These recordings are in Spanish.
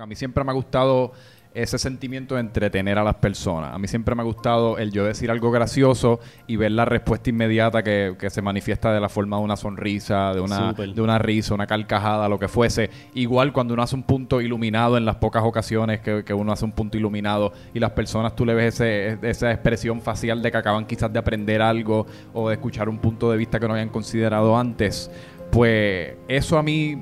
A mí siempre me ha gustado ese sentimiento de entretener a las personas. A mí siempre me ha gustado el yo decir algo gracioso y ver la respuesta inmediata que, que se manifiesta de la forma de una sonrisa, de una, de una risa, una carcajada, lo que fuese. Igual cuando uno hace un punto iluminado en las pocas ocasiones que, que uno hace un punto iluminado y las personas tú le ves ese- esa expresión facial de que acaban quizás de aprender algo o de escuchar un punto de vista que no habían considerado antes. Pues eso a mí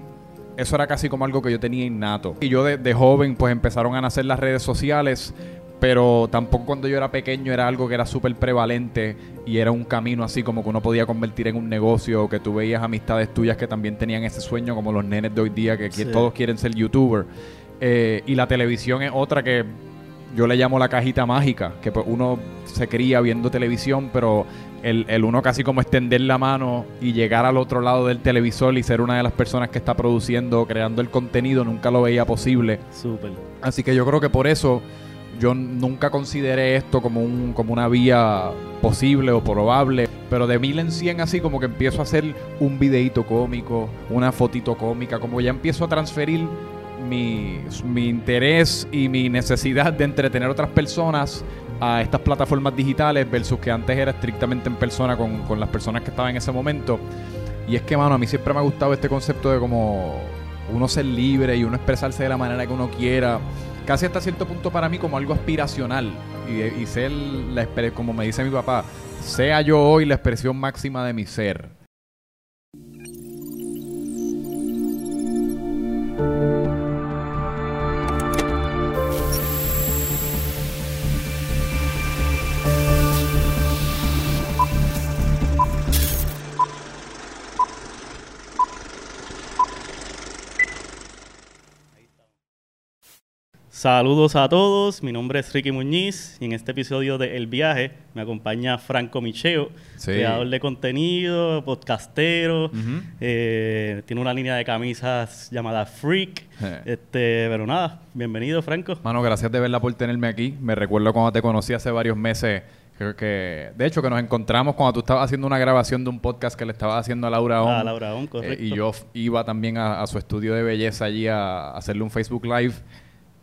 eso era casi como algo que yo tenía innato. Y yo de, de joven, pues empezaron a nacer las redes sociales, pero tampoco cuando yo era pequeño era algo que era súper prevalente y era un camino así como que uno podía convertir en un negocio, o que tú veías amistades tuyas que también tenían ese sueño, como los nenes de hoy día, que Sí. todos quieren ser youtuber. Eh, y la televisión es otra que yo le llamo la cajita mágica, que pues uno se cría viendo televisión, pero el, el uno casi como extender la mano y llegar al otro lado del televisor y ser una de las personas que está produciendo, creando el contenido, nunca lo veía posible. Súper. Así que yo creo que por eso yo nunca consideré esto como, un, como una vía posible o probable. Pero de mil en cien así como que empiezo a hacer un videíto cómico, una fotito cómica, como ya empiezo a transferir mi, mi interés y mi necesidad de entretener a otras personas a estas plataformas digitales versus que antes era estrictamente en persona con, con las personas que estaban en ese momento. Y es que, mano, a mí siempre me ha gustado este concepto de como uno ser libre y uno expresarse de la manera que uno quiera. Casi hasta cierto punto para mí como algo aspiracional. Y, y ser, la, como me dice mi papá, sea yo hoy la expresión máxima de mi ser. Saludos a todos, mi nombre es Ricky Muñiz y en este episodio de El Viaje me acompaña Franco Micheo, Sí. creador de contenido, podcastero, eh, tiene una línea de camisas llamada Freak, Eh. este, pero nada, bienvenido Franco. Mano, gracias de verdad por tenerme aquí. Me recuerdo cuando te conocí hace varios meses. Creo que, de hecho, que nos encontramos cuando tú estabas haciendo una grabación de un podcast que le estabas haciendo a Laura On. Ah, Laura On, correcto. Eh, y yo iba también a, a su estudio de belleza allí a, a hacerle un Facebook Live.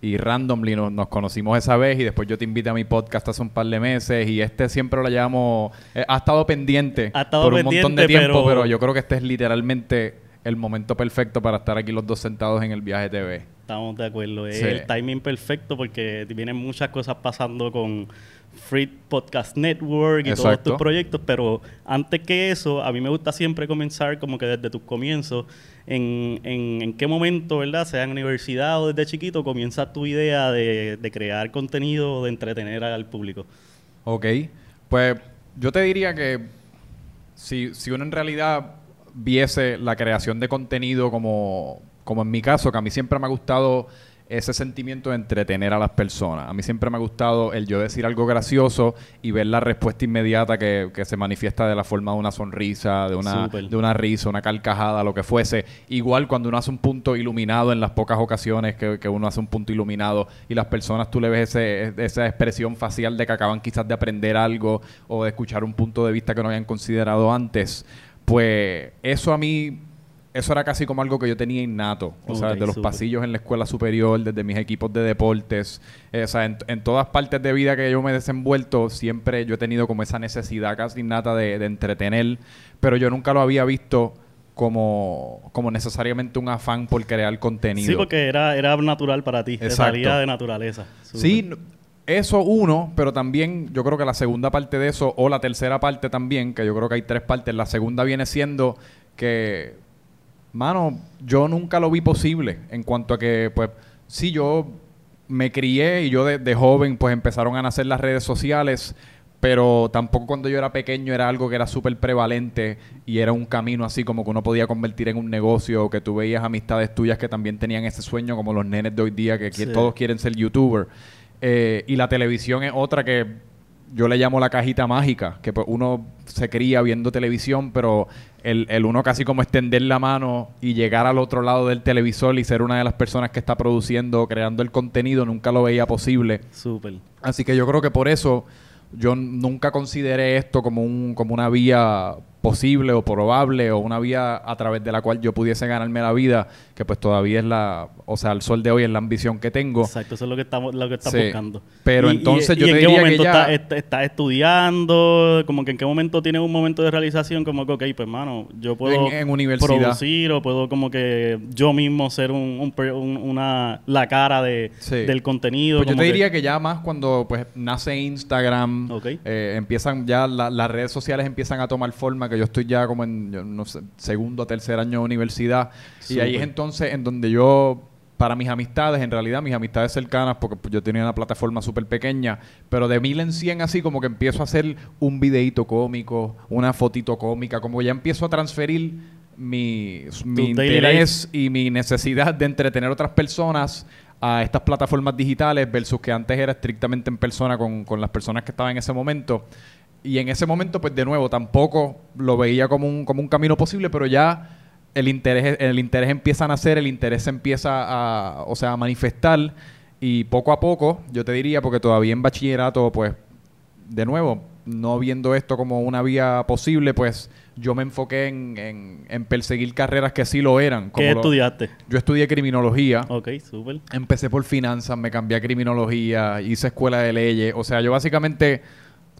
Y randomly nos, nos conocimos esa vez y después yo te invité a mi podcast hace un par de meses y este siempre lo llamo... eh, ha estado pendiente Ha estado por un montón de tiempo, pero... pero- yo creo que este es literalmente el momento perfecto para estar aquí los dos sentados en el viaje TV. Estamos de acuerdo. Es Sí. el timing perfecto porque vienen muchas cosas pasando con Free Podcast Network y todos tus proyectos, pero antes que eso, a mí me gusta siempre comenzar como que desde tus comienzos, en, en, en qué momento, ¿verdad? Sea en universidad o desde chiquito, comienza tu idea de, de crear contenido, de entretener al público. Ok, pues yo te diría que si, si uno en realidad viese la creación de contenido como, como en mi caso, que a mí siempre me ha gustado ese sentimiento de entretener a las personas. A mí siempre me ha gustado el yo decir algo gracioso y ver la respuesta inmediata que, que se manifiesta de la forma de una sonrisa, de una, de una risa, una carcajada, lo que fuese. Igual cuando uno hace un punto iluminado en las pocas ocasiones que, que uno hace un punto iluminado y las personas tú le ves ese- esa expresión facial de que acaban quizás de aprender algo o de escuchar un punto de vista que no habían considerado antes. Pues eso a mí, eso era casi como algo que yo tenía innato. O sea, desde los pasillos en la escuela superior, desde mis equipos de deportes. eh, o sea, en, en todas partes de vida que yo me he desenvuelto, siempre yo he tenido como esa necesidad casi innata de, de entretener, pero yo nunca lo había visto como, como necesariamente un afán por crear contenido. Sí, porque era, era natural para ti, te salía de naturaleza. Sí, eso uno, pero también yo creo que la segunda parte de eso, o la tercera parte también, que yo creo que hay tres partes, la segunda viene siendo que, mano, yo nunca lo vi posible en cuanto a que, pues, sí, yo me crié y yo de, de joven, pues empezaron a nacer las redes sociales, pero tampoco cuando yo era pequeño era algo que era súper prevalente y era un camino así como que uno podía convertir en un negocio, o que tú veías amistades tuyas que también tenían ese sueño, como los nenes de hoy día, que Sí. todos quieren ser youtuber. Eh, y la televisión es otra que yo le llamo la cajita mágica, que pues, uno se cría viendo televisión, pero el, el uno casi como extender la mano y llegar al otro lado del televisor y ser una de las personas que está produciendo, creando el contenido, nunca lo veía posible. Súper. Así que yo creo que por eso yo nunca consideré esto como un como una vía posible o probable o una vía a través de la cual yo pudiese ganarme la vida, que pues todavía es la, o sea, el sol de hoy es la ambición que tengo. Exacto, eso es lo que estamos, lo que estamos buscando. Pero entonces yo y te en qué momento que ya... estás está estudiando, como que en qué momento tienes un momento de realización, como que, ok, pues hermano, yo puedo En- en universidad. producir o puedo como que yo mismo ser un, un un- una la cara de, Sí. del contenido. Pues yo te diría que ya más cuando pues nace Instagram, eh, empiezan ya la- las redes sociales empiezan a tomar forma, que yo estoy ya como en yo no sé, segundo o tercer año de universidad. Y ahí es entonces en donde yo para mis amistades, en realidad mis amistades cercanas, porque yo tenía una plataforma súper pequeña, pero de mil en cien así como que empiezo a hacer un videíto cómico, una fotito cómica, como ya empiezo a transferir mi, mi interés y mi necesidad de entretener a otras personas a estas plataformas digitales versus que antes era estrictamente en persona con, con las personas que estaban en ese momento. Y en ese momento, pues de nuevo, tampoco lo veía como un, como un camino posible, pero ya el interés, el interés empieza a nacer, el interés se empieza a, o sea, a manifestar y poco a poco, yo te diría, porque todavía en bachillerato, pues, de nuevo, no viendo esto como una vía posible, pues yo me enfoqué en, en- en perseguir carreras que sí lo eran. como ¿Qué lo- estudiaste? yo estudié criminología. Ok, súper. Empecé por finanzas, me cambié a criminología, hice escuela de leyes. O sea, yo básicamente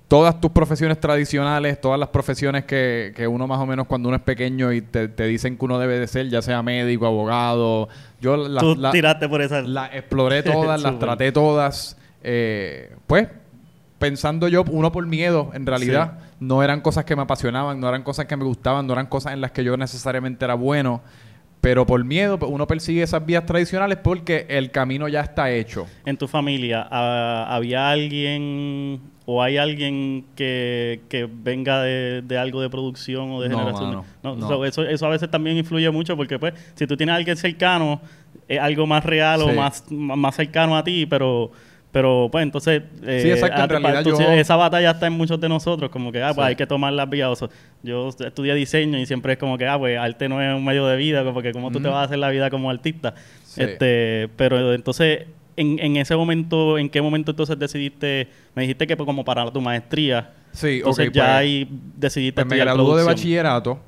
todas tus profesiones tradicionales, todas las profesiones que, que uno más o menos cuando uno es pequeño y te, te dicen que uno debe de ser, ya sea médico, abogado, yo las Tú la- tiraste por esa... las exploré todas, las traté todas. eh, pues pensando yo, uno por miedo, en realidad, no eran cosas que me apasionaban, no eran cosas que me gustaban, no eran cosas en las que yo necesariamente era bueno. Pero por miedo, pues, uno persigue esas vías tradicionales porque el camino ya está hecho. En tu familia, ah, ¿había alguien o hay alguien que, que venga de, de algo de producción o de No, generación? mano, No, no. so, eso, eso a veces también influye mucho porque, pues, si tú tienes a alguien cercano, es algo más real o Sí. más más cercano a ti, pero... Pero, pues, entonces... eh, Sí, exacto, en ah, realidad entonces yo- Esa batalla está en muchos de nosotros, como que, ah, pues Sí. hay que tomar las vías. o sea, yo estudié diseño y siempre es como que, ah, pues, arte no es un medio de vida, porque cómo tú te vas a hacer la vida como artista. Sí. Este, pero entonces, en, en ese momento, ¿en qué momento entonces decidiste? Me dijiste que pues, como para tu maestría. Sí, entonces ok, ya pues, ahí decidiste Pues me graduó de bachillerato,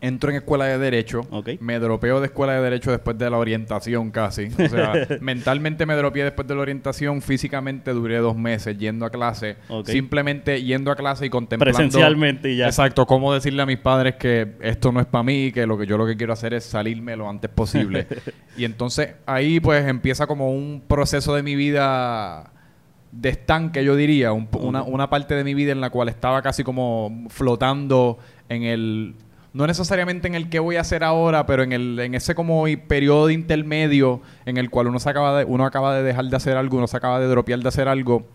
entro en escuela de Derecho, me dropeo de escuela de Derecho después de la orientación casi. O sea, mentalmente me dropeé después de la orientación, físicamente duré dos meses yendo a clase, simplemente yendo a clase y contemplando... Presencialmente y ya. Exacto, cómo decirle a mis padres que esto no es para mí, que lo que yo lo que quiero hacer es salirme lo antes posible. y entonces ahí pues empieza como un proceso de mi vida de estanque, yo diría, un una, una parte de mi vida en la cual estaba casi como flotando en el no necesariamente en el que voy a hacer ahora, pero en el en ese como periodo intermedio en el cual uno se acaba de uno acaba de dejar de hacer algo, uno se acaba de dropear de hacer algo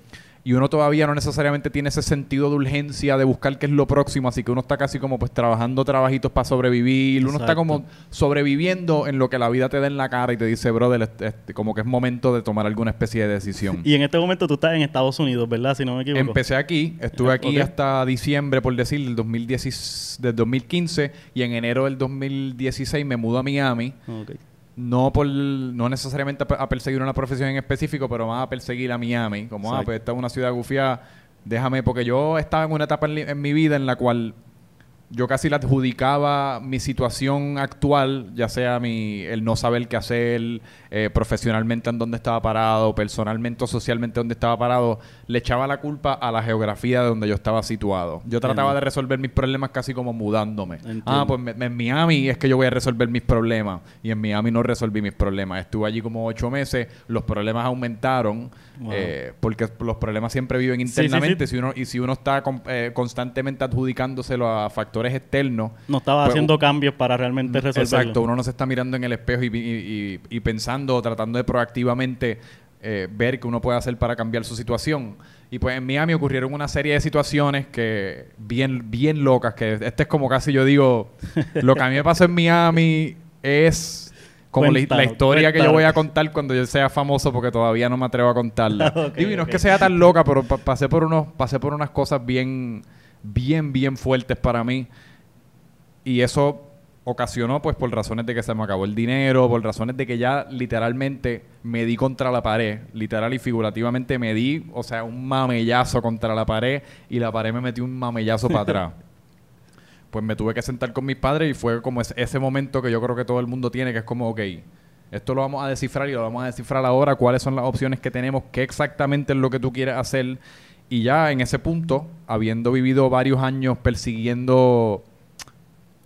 y uno todavía no necesariamente tiene ese sentido de urgencia de buscar qué es lo próximo, así que uno está casi como pues trabajando trabajitos para sobrevivir, uno está como sobreviviendo en lo que la vida te da en la cara y te dice, brother, este- este, como que es momento de tomar alguna especie de decisión. Y en este momento tú estás en Estados Unidos, ¿verdad? Si no me equivoco. Empecé aquí, estuve aquí hasta diciembre, por decir, del, 2010, del 2015 y en enero del 2016 me mudo a Miami. Ok. No por no necesariamente a, pe- a perseguir una profesión en específico, pero más a perseguir a Miami. Como, ah, pues esta es una ciudad gufiada, déjame, porque yo estaba en una etapa en, en mi vida en la cual yo casi le adjudicaba mi situación actual, ya sea mi el no saber qué hacer, eh, profesionalmente en dónde estaba parado, personalmente o socialmente dónde estaba parado, le echaba la culpa a la geografía de donde yo estaba situado. Yo trataba Entiendo. de resolver mis problemas casi como mudándome. Entiendo. Ah, pues me- en Miami es que yo voy a resolver mis problemas. Y en Miami no resolví mis problemas. Estuve allí como ocho meses, los problemas aumentaron, Wow. eh, porque los problemas siempre viven Sí, sí, sí. internamente. Si uno, y si uno está con- eh, constantemente adjudicándoselo a factores externos. No estaba pues, haciendo cambios para realmente resolverlo. Exacto, uno no se está mirando en el espejo y, y- y- y pensando o tratando de proactivamente eh, ver qué uno puede hacer para cambiar su situación. Y pues en Miami ocurrieron una serie de situaciones que bien, bien locas, que este es como casi yo digo, lo que a mí me pasó en Miami es como la- la, historia que yo voy a contar cuando yo sea famoso porque todavía no me atrevo a contarla. Ok, Digo, y no es que sea tan loca, pero pa- pasé por unos, pasé por unas cosas bien, bien, bien fuertes para mí. Y eso ocasionó, pues, por razones de que se me acabó el dinero, por razones de que ya literalmente me di contra la pared, literal y figurativamente me di, o sea, un mamellazo contra la pared y la pared me metió un mamellazo para atrás. pues me tuve que sentar con mis padres y fue como ese, ese momento que yo creo que todo el mundo tiene, que es como, ok, esto lo vamos a descifrar y lo vamos a descifrar ahora, cuáles son las opciones que tenemos, qué exactamente es lo que tú quieres hacer. Y ya en ese punto, habiendo vivido varios años persiguiendo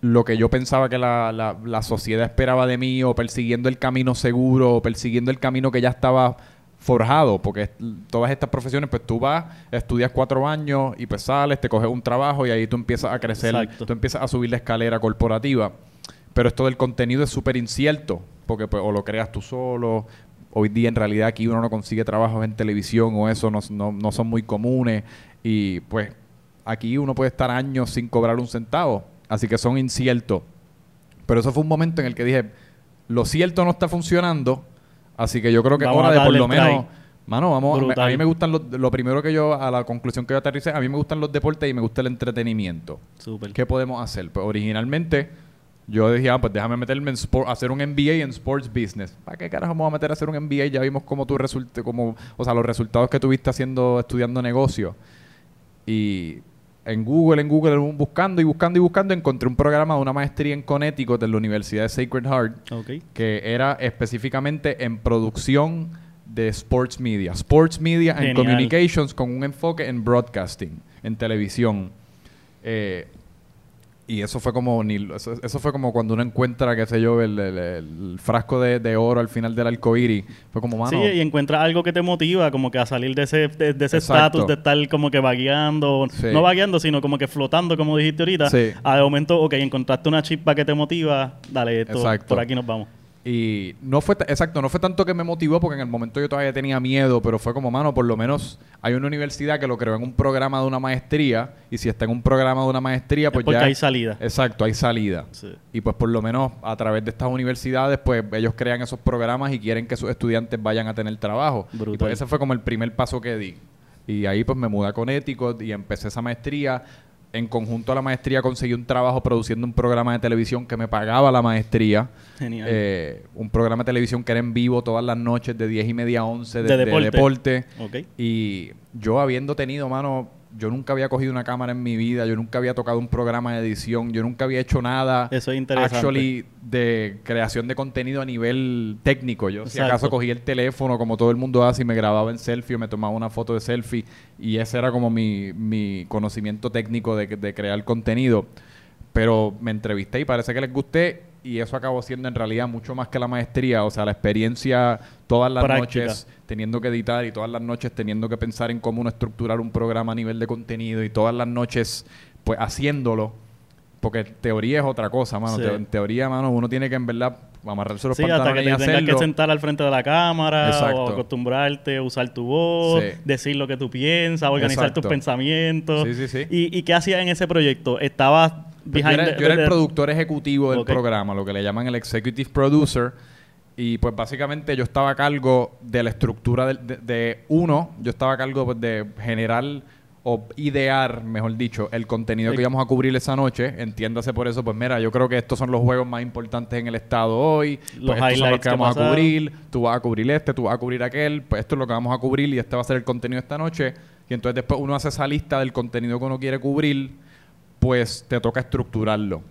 lo que yo pensaba que la, la, la sociedad esperaba de mí, o persiguiendo el camino seguro, o persiguiendo el camino que ya estaba forjado, porque todas estas profesiones, pues tú vas, estudias cuatro años y pues sales, te coges un trabajo y ahí tú empiezas a crecer, tú empiezas a subir la escalera corporativa. Pero esto del contenido es súper incierto, porque pues, o lo creas tú solo, hoy día en realidad aquí uno no consigue trabajos en televisión o eso no, no, no son muy comunes y pues aquí uno puede estar años sin cobrar un centavo, así que son inciertos. Pero eso fue un momento en el que dije, lo cierto no está funcionando, Así que yo creo que es hora de por lo menos... Mano, vamos, a mí me gustan los, lo primero que yo, a la conclusión que yo aterricé, a mí me gustan los deportes y me gusta el entretenimiento. Super. ¿Qué podemos hacer? Pues originalmente yo decía, ah, pues déjame meterme en sport, hacer un MBA en Sports Business. ¿Para qué carajo me voy a meter a hacer un MBA? Ya vimos cómo tú resulte, como, o sea, los resultados que tuviste haciendo, estudiando negocio. Y en Google, en Google, buscando y buscando y buscando, encontré un programa de una maestría en Connecticut de la Universidad de Sacred Heart, que era específicamente en producción de sports media. Sports media and communications con un enfoque en broadcasting, en televisión. Eh, y eso fue como eso, fue como cuando uno encuentra, qué sé yo, el, frasco de, oro al final del arcoíris. Fue como, mano... Sí, y encuentras algo que te motiva como que a salir de ese de, ese estatus de, estar como que vagueando. No vagueando, sino como que flotando, como dijiste ahorita. Sí. A de momento, ok, encontraste una chispa que te motiva, dale, esto, por aquí nos vamos. Y no fue, exacto, no fue tanto que me motivó porque en el momento yo todavía tenía miedo, pero fue como, mano, por lo menos hay una universidad que lo creó en un programa de una maestría y si está en un programa de una maestría, pues porque hay salida. Exacto, hay salida. Y pues por lo menos a través de estas universidades, pues ellos crean esos programas y quieren que sus estudiantes vayan a tener trabajo. Y pues ese fue como el primer paso que di. Y ahí pues me mudé con Ético y empecé esa maestría en conjunto a la maestría conseguí un trabajo produciendo un programa de televisión que me pagaba la maestría. Genial. Eh, un programa de televisión que era en vivo todas las noches de 10 y media a 11 de, deporte. Y yo habiendo tenido, mano, yo nunca había cogido una cámara en mi vida, yo nunca había tocado un programa de edición, yo nunca había hecho nada Eso es interesante. actually de creación de contenido a nivel técnico. Yo si acaso cogí el teléfono como todo el mundo hace y me grababa en selfie o me tomaba una foto de selfie y ese era como mi, mi conocimiento técnico de, de crear contenido. Pero me entrevisté y parece que les gusté y eso acabó siendo en realidad mucho más que la maestría, o sea, la experiencia todas las noches teniendo que editar y todas las noches teniendo que pensar en cómo uno estructurar un programa a nivel de contenido y todas las noches pues haciéndolo. Porque teoría es otra cosa, mano. en teoría, mano, uno tiene que en verdad amarrarse los sí, hasta que te tengas que sentar al frente de la cámara o acostumbrarte a usar tu voz, decir lo que tú piensas, organizar tus pensamientos. Sí, sí, sí. ¿Y, ¿Y qué hacías en ese proyecto? ¿Estabas pues yo, era, el productor ejecutivo del programa, lo que le llaman el executive producer. Y pues básicamente yo estaba a cargo de la estructura de, uno, yo estaba a cargo pues, de generar o idear, mejor dicho, el contenido que íbamos a cubrir esa noche. Entiéndase por eso, pues mira, yo creo que estos son los juegos más importantes en el estado hoy. Los pues estos son los que vamos a cubrir. Tú vas a cubrir este, tú vas a cubrir aquel. Pues esto es lo que vamos a cubrir y este va a ser el contenido de esta noche. Y entonces después uno hace esa lista del contenido que uno quiere cubrir pues te toca estructurarlo.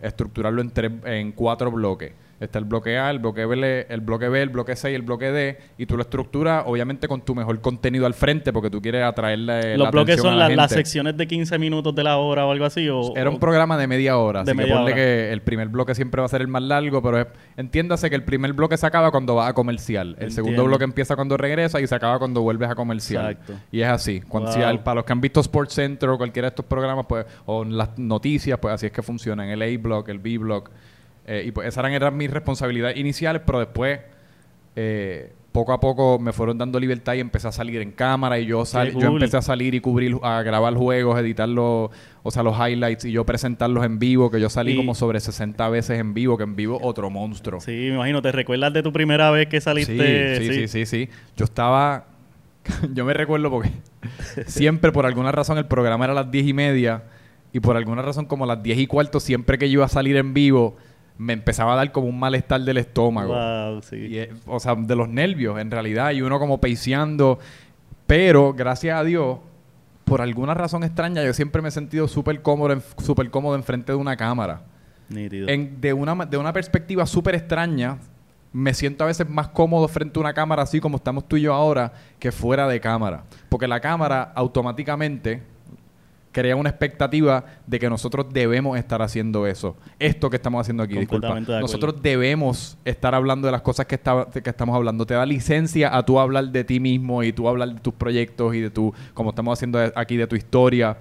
Estructurarlo en, en cuatro bloques. Está el bloque A, el bloque B, el bloque B, el bloque C y el bloque D. Y tú lo estructuras, obviamente, con tu mejor contenido al frente, porque tú quieres atraerle ¿Los bloques son las secciones de 15 minutos de la hora o algo así? O, Era un programa de media hora. De así media que hora. que el primer bloque siempre va a ser el más largo, pero entiéndase que el primer bloque se acaba cuando va a comercial. El segundo bloque empieza cuando regresa y se acaba cuando vuelves a comercial. Exacto. Y es así. Cuando, para los que han visto Sports Center o cualquiera de estos programas, pues, o las noticias, pues así es que funcionan. El A-block, el B-block eh, y pues esas eran, mis responsabilidades iniciales, pero después, eh, poco a poco me fueron dando libertad y empecé a salir en cámara y yo, yo empecé a salir y cubrir, a grabar juegos, editar los, o sea, los highlights y yo presentarlos en vivo, que yo salí como sobre 60 veces en vivo, que en vivo otro monstruo. Sí, me imagino, ¿te recuerdas de tu primera vez que saliste? Sí, sí, sí, sí, sí. Yo estaba, yo me recuerdo porque siempre por alguna razón el programa era a las 10 y media y por alguna razón como a las 10 y cuarto siempre que yo iba a salir en vivo me empezaba a dar como un malestar del estómago. o sea, de los nervios en realidad. Y uno como peiseando. Pero, gracias a Dios, por alguna razón extraña, yo siempre me he sentido súper cómodo, súper cómodo enfrente de una cámara. En- de, una, de una perspectiva súper extraña, me siento a veces más cómodo frente a una cámara así como estamos tú y yo ahora que fuera de cámara. Porque la cámara automáticamente crea una expectativa de que nosotros debemos estar haciendo eso. Esto que estamos haciendo aquí, disculpa. De. Nosotros debemos estar hablando de las cosas que, está- que estamos hablando. Te da licencia a tú hablar de ti mismo y tú hablar de tus proyectos y de tu, como estamos haciendo aquí, de tu historia.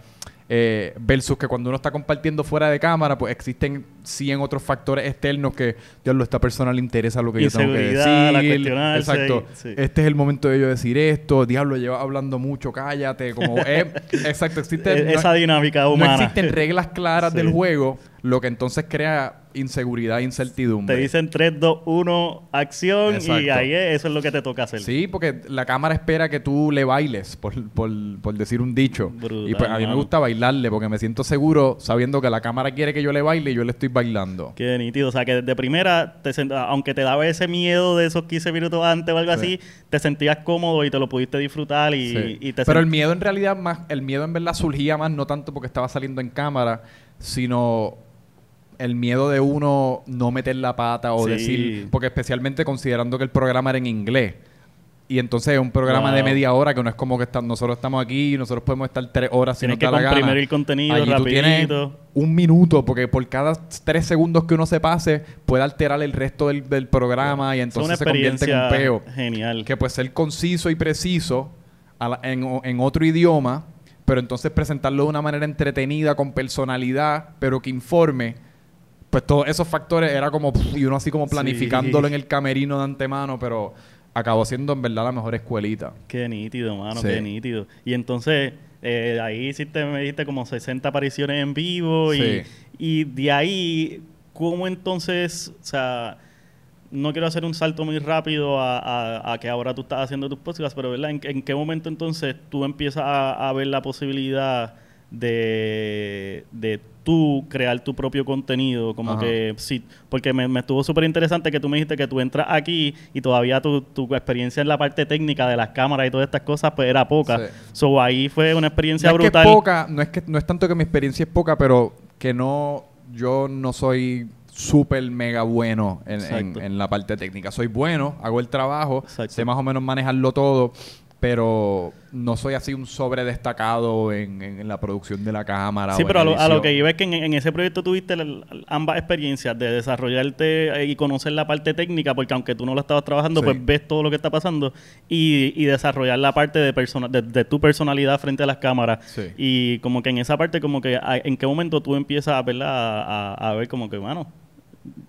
Eh, versus que cuando uno está compartiendo fuera de cámara, pues existen 100 otros factores externos que, Dios, a esta persona le interesa lo que yo tengo que la decir. cuestionarse Exacto. y- sí. Este es el momento de yo decir esto. Diablo, lleva hablando mucho, cállate. Como, eh, exacto, existe... E- esa dinámica no humana. existen reglas claras Sí. del juego, lo que entonces crea inseguridad e incertidumbre. Te dicen 3, 2, 1, acción y ahí es- eso es lo que te toca hacer. Sí, porque la cámara espera que tú le bailes, por, por, por decir un dicho. Brutal, y pues a mí me gusta bailarle porque me siento seguro sabiendo que la cámara quiere que yo le baile y yo le estoy bailando. Qué nítido. O sea, que desde primera, te sent- aunque te daba ese miedo de esos 15 minutos antes o algo Sí. así, te sentías cómodo y te lo pudiste disfrutar y, Sí. y te Pero el miedo en realidad más, el miedo en verdad surgía más no tanto porque estaba saliendo en cámara, sino el miedo de uno no meter la pata o Sí. decir, porque especialmente considerando que el programa era en inglés. Y entonces es un programa Wow. de media hora que no es como que está- nosotros estamos aquí y nosotros podemos estar tres horas si Tienes nos que la gana. el contenido Allí tú tienes rapidito. un minuto porque por cada tres segundos que uno se pase puede alterar el resto del, del programa y entonces se convierte en un peo genial. que pues ser conciso y preciso la- en, en otro idioma, pero entonces presentarlo de una manera entretenida, con personalidad, pero que informe. Pues todos esos factores era como, pff, y uno así como Sí. planificándolo en el camerino de antemano, pero acabó siendo en verdad la mejor escuelita. Qué nítido, mano, Sí. qué nítido. Y entonces, eh, ahí hiciste, me dijiste como 60 apariciones en vivo y, Sí. y de ahí, ¿cómo entonces, o sea, no quiero hacer un salto muy rápido a, a- a que ahora tú estás haciendo tus podcasts, pero ¿verdad? ¿En, en qué momento entonces tú empiezas a, a ver la posibilidad de, de tú crear tu propio contenido? Como Ajá. que sí, porque me, me estuvo súper interesante que tú me dijiste que tú entras aquí y todavía tu, tu experiencia en la parte técnica de las cámaras y todas estas cosas pues era poca. Sí. So ahí fue una experiencia No es brutal. que es poca, no es que no es tanto que mi experiencia es poca, pero que no, yo no soy súper mega bueno en, en- en la parte técnica. Soy bueno, hago el trabajo, Exacto. sé más o menos manejarlo todo, pero no soy así un sobre destacado en, en- en la producción de la cámara. Sí, o pero a lo, a lo que iba es que en, en ese proyecto tuviste la- ambas experiencias de desarrollarte eh, y conocer la parte técnica, porque aunque tú no lo estabas trabajando, Sí. pues ves todo lo que está pasando y, y desarrollar la parte de, persona, de, de tu personalidad frente a las cámaras. Sí. Y como que en esa parte, como que a- en qué momento tú empiezas. A, a- a ver como que, bueno,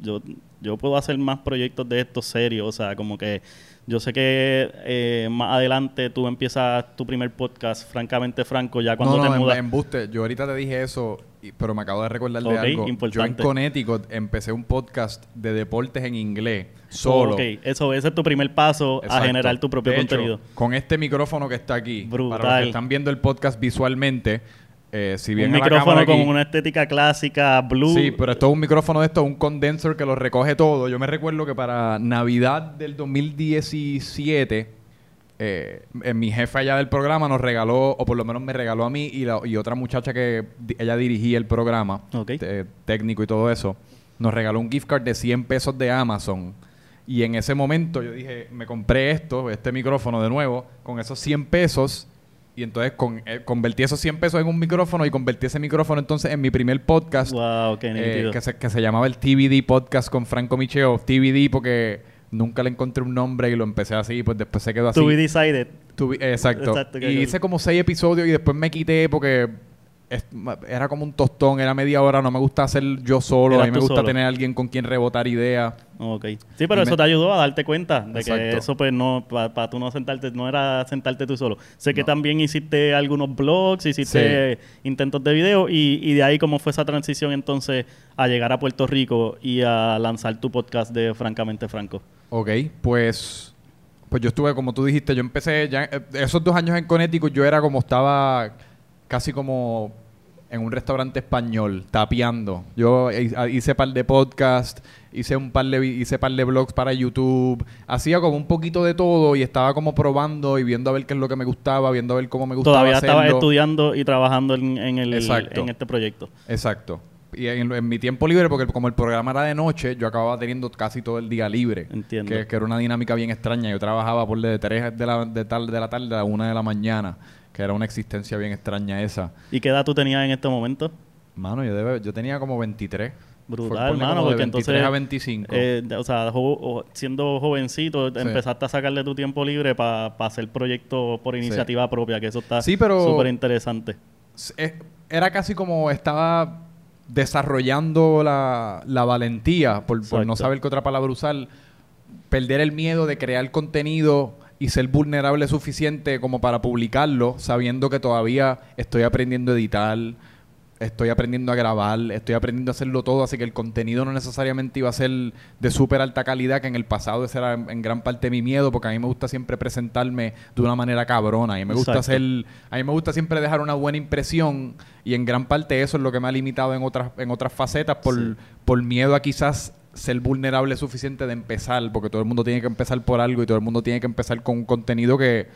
yo, yo puedo hacer más proyectos de estos serios, o sea, como que yo sé que eh, más adelante tú empiezas tu primer podcast, francamente franco, ya cuando no, no, te en- mudas. embuste. Yo ahorita te dije eso, y- pero me acabo de recordar de Ok, algo. Yo en importante. Connecticut empecé un podcast de deportes en inglés, solo. Ok, eso, ese es tu primer paso a generar tu propio De hecho, contenido. con este micrófono que está aquí, para los Brutal. que están viendo el podcast visualmente, eh, si bien Un micrófono con aquí- una estética clásica, blue. Sí, pero esto es un micrófono de esto, un condenser que lo recoge todo. Yo me recuerdo que para Navidad del 2017, eh, eh, mi jefe allá del programa nos regaló, o por lo menos me regaló a mí y, la- y otra muchacha que di- ella dirigía el programa, técnico y todo eso, nos regaló un gift card de 100 pesos de Amazon. Y en ese momento yo dije, me compré esto, este micrófono de nuevo, con esos 100 pesos. Y entonces con, eh, convertí esos 100 pesos en un micrófono y convertí ese micrófono entonces en mi primer podcast. Wow, qué Eh, que, se, que se llamaba el TVD Podcast con Franco Micheo. TVD porque nunca le encontré un nombre y lo empecé así, pues después se quedó así. To be decided. To be- eh, exacto. Exacto, y hice como seis episodios y después me quité porque es- era como un tostón, era media hora, no me gusta hacer yo solo, Eras a mí me gusta solo. tener alguien con quien rebotar ideas. Ok. Sí, pero Y eso me- te ayudó a darte cuenta de que eso, pues, no, para tú no sentarte, no era sentarte tú solo. Sé que también hiciste algunos blogs, hiciste intentos de video y, y de ahí cómo fue esa transición entonces a llegar a Puerto Rico y a lanzar tu podcast de Francamente Franco. Ok, pues, pues yo estuve, como tú dijiste, yo empecé ya, eh, esos dos años en Connecticut, yo era como estaba casi como en un restaurante español, tapeando. Yo hice par de podcasts, hice un par de, hice par de blogs para YouTube, hacía como un poquito de todo y estaba como probando y viendo a ver qué es lo que me gustaba, viendo a ver cómo me gustaba Todavía estaba estudiando y trabajando en, el, en este proyecto. Exacto. Y en, mi tiempo libre, porque como el programa era de noche, yo acababa teniendo casi todo el día libre. Entiendo. Que, era una dinámica bien extraña. Yo trabajaba por de 3 de la, de, tal, de la tarde a 1 de la mañana que era una existencia bien extraña esa. ¿Y qué edad tú tenías en este momento? Mano, yo, yo tenía como 23. Brutal, mano, porque entonces... a 25. Eh, o sea, siendo jovencito, empezaste a sacarle tu tiempo libre para hacer proyectos por iniciativa propia, que eso está súper interesante. Era casi como estaba desarrollando la, la valentía, por, por, no saber qué otra palabra usar, perder el miedo de crear contenido y ser vulnerable suficiente como para publicarlo, sabiendo que todavía estoy aprendiendo a editar, estoy aprendiendo a grabar, estoy aprendiendo a hacerlo todo, así que el contenido no necesariamente iba a ser de súper alta calidad, que en el pasado ese era en gran parte mi miedo, porque a mí me gusta siempre presentarme de una manera cabrona, y me gusta hacer, a mí me gusta siempre dejar una buena impresión, y en gran parte eso es lo que me ha limitado en otras, en otras facetas por, por miedo a quizás ser vulnerable suficiente de empezar, porque todo el mundo tiene que empezar por algo y todo el mundo tiene que empezar con un contenido que,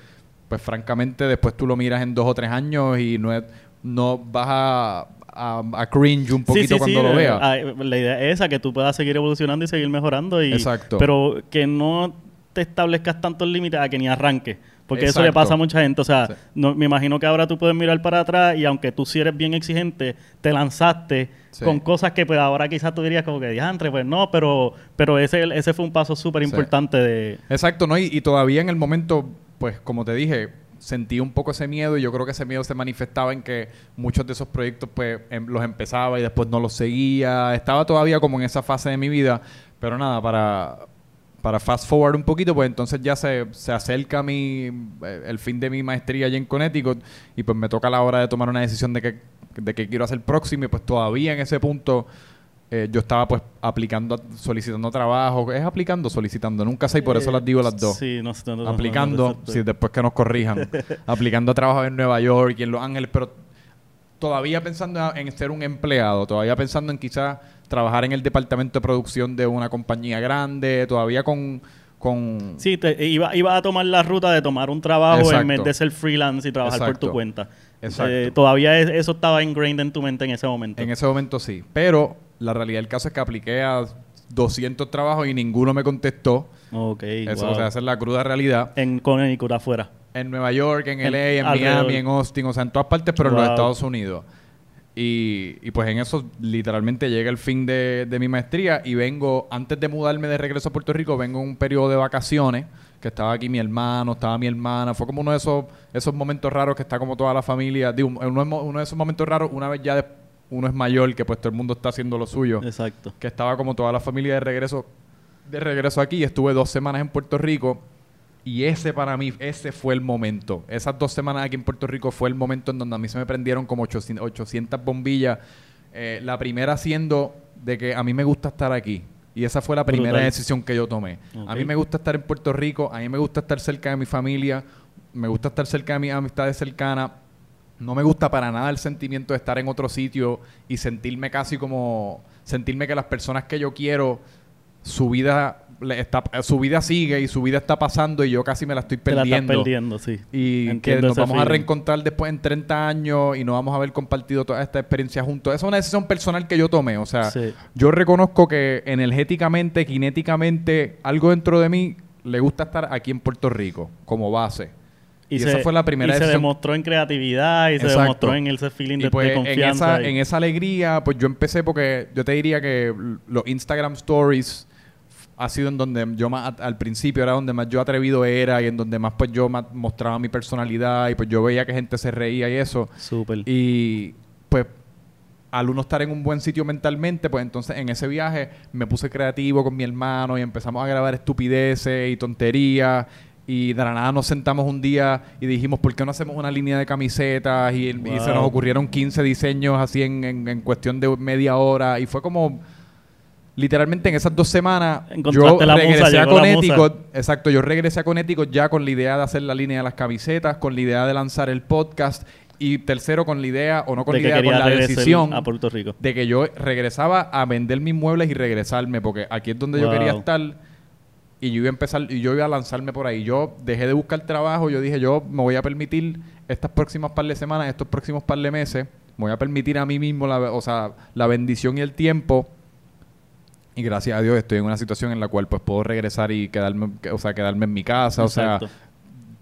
pues francamente, después tú lo miras en dos o tres años y no, es, no vas a, a, cringe un poquito cuando lo veas. Eh, la idea es esa, que tú puedas seguir evolucionando y seguir mejorando. Y, Exacto. Pero que no te establezcas tantos límites a que ni arranque. Porque eso le pasa a mucha gente. O sea, no, me imagino que ahora tú puedes mirar para atrás y aunque tú sí eres bien exigente, te lanzaste con cosas que pues ahora quizás tú dirías como que diantre, pues no, pero, pero ese, ese fue un paso súper importante de... Exacto, ¿no? Y, todavía en el momento, pues como te dije, sentí un poco ese miedo y yo creo que ese miedo se manifestaba en que muchos de esos proyectos pues em, los empezaba y después no los seguía. Estaba todavía como en esa fase de mi vida, pero nada, para para fast forward un poquito, pues entonces ya se, se acerca mi, eh, el fin de mi maestría allí en Connecticut y pues me toca la hora de tomar una decisión de qué de qué quiero hacer próximo y pues todavía en ese punto eh, yo estaba pues aplicando, solicitando trabajo. Es aplicando, solicitando. Nunca sé y por eso las digo las dos. Sí, no, no, aplicando, sí, después que nos corrijan. aplicando trabajo en Nueva York y en Los Ángeles, pero todavía pensando en ser un empleado, todavía pensando en quizás trabajar en el departamento de producción de una compañía grande, todavía con... con sí, te, iba, iba a tomar la ruta de tomar un trabajo en vez de ser freelance y trabajar por tu cuenta. Exacto. Eh, todavía eso estaba ingrained en tu mente en ese momento. En ese momento sí. Pero la realidad del caso es que apliqué a 200 trabajos y ninguno me contestó. Ok. Eso, o sea, esa es la cruda realidad. En Connecticut afuera. En Nueva York, en, LA, en Miami, en Austin, o sea, en todas partes, pero en los Estados Unidos. Y, y, pues en eso literalmente llega el fin de, de, mi maestría y vengo, antes de mudarme de regreso a Puerto Rico, vengo en un periodo de vacaciones, que estaba aquí mi hermano, estaba mi hermana, fue como uno de esos, esos momentos raros que está como toda la familia, digo, uno, uno de esos momentos raros, una vez ya uno es mayor, que pues todo el mundo está haciendo lo suyo. Exacto. Que estaba como toda la familia de regreso, de regreso aquí, estuve dos semanas en Puerto Rico y ese para mí, ese fue el momento. Esas dos semanas aquí en Puerto Rico fue el momento en donde a mí se me prendieron como 800, bombillas. Eh, la primera siendo de que a mí me gusta estar aquí. Y esa fue la primera decisión que yo tomé. A mí me gusta estar en Puerto Rico, a mí me gusta estar cerca de mi familia, me gusta estar cerca de mis amistades cercanas. No me gusta para nada el sentimiento de estar en otro sitio y sentirme casi como, sentirme que las personas que yo quiero, su vida está, su vida sigue y su vida está pasando y yo casi me la estoy perdiendo. La perdiendo, sí. Y que nos vamos a reencontrar después en 30 años y no vamos a haber compartido toda esta experiencia juntos. Esa es una decisión personal que yo tomé. O sea, yo reconozco que energéticamente, kinéticamente, algo dentro de mí le gusta estar aquí en Puerto Rico como base. Y, esa fue la primera y se demostró en creatividad y se demostró en ese feeling de, pues, confianza. En esa, en esa alegría, pues yo empecé porque yo te diría que los Instagram Stories ha sido en donde yo más al principio era donde más yo atrevido era y en donde más pues yo mostraba mi personalidad y pues yo veía que gente se reía y eso. Súper. Y pues al uno estar en un buen sitio mentalmente, pues entonces en ese viaje me puse creativo con mi hermano y empezamos a grabar estupideces y tonterías. Y de la nada nos sentamos un día y dijimos, ¿por qué no hacemos una línea de camisetas? Y, se nos ocurrieron 15 diseños así en, en cuestión de media hora. Y fue como literalmente en esas dos semanas yo regresé a Connecticut. Exacto, yo regresé a Connecticut ya con la idea de hacer la línea de las camisetas, con la idea de lanzar el podcast Y tercero, con la idea, o no con de la idea, con la decisión a Puerto Rico. de que yo regresaba a vender mis muebles y regresarme, porque aquí es donde yo quería estar y yo iba a empezar y yo iba a lanzarme por ahí. Yo dejé de buscar trabajo, yo dije, yo me voy a permitir estas próximas par de semanas, estos próximos par de meses, me voy a permitir a mí mismo la, o sea, la bendición y el tiempo. Y gracias a Dios estoy en una situación en la cual pues puedo regresar y quedarme, o sea, quedarme en mi casa, o sea,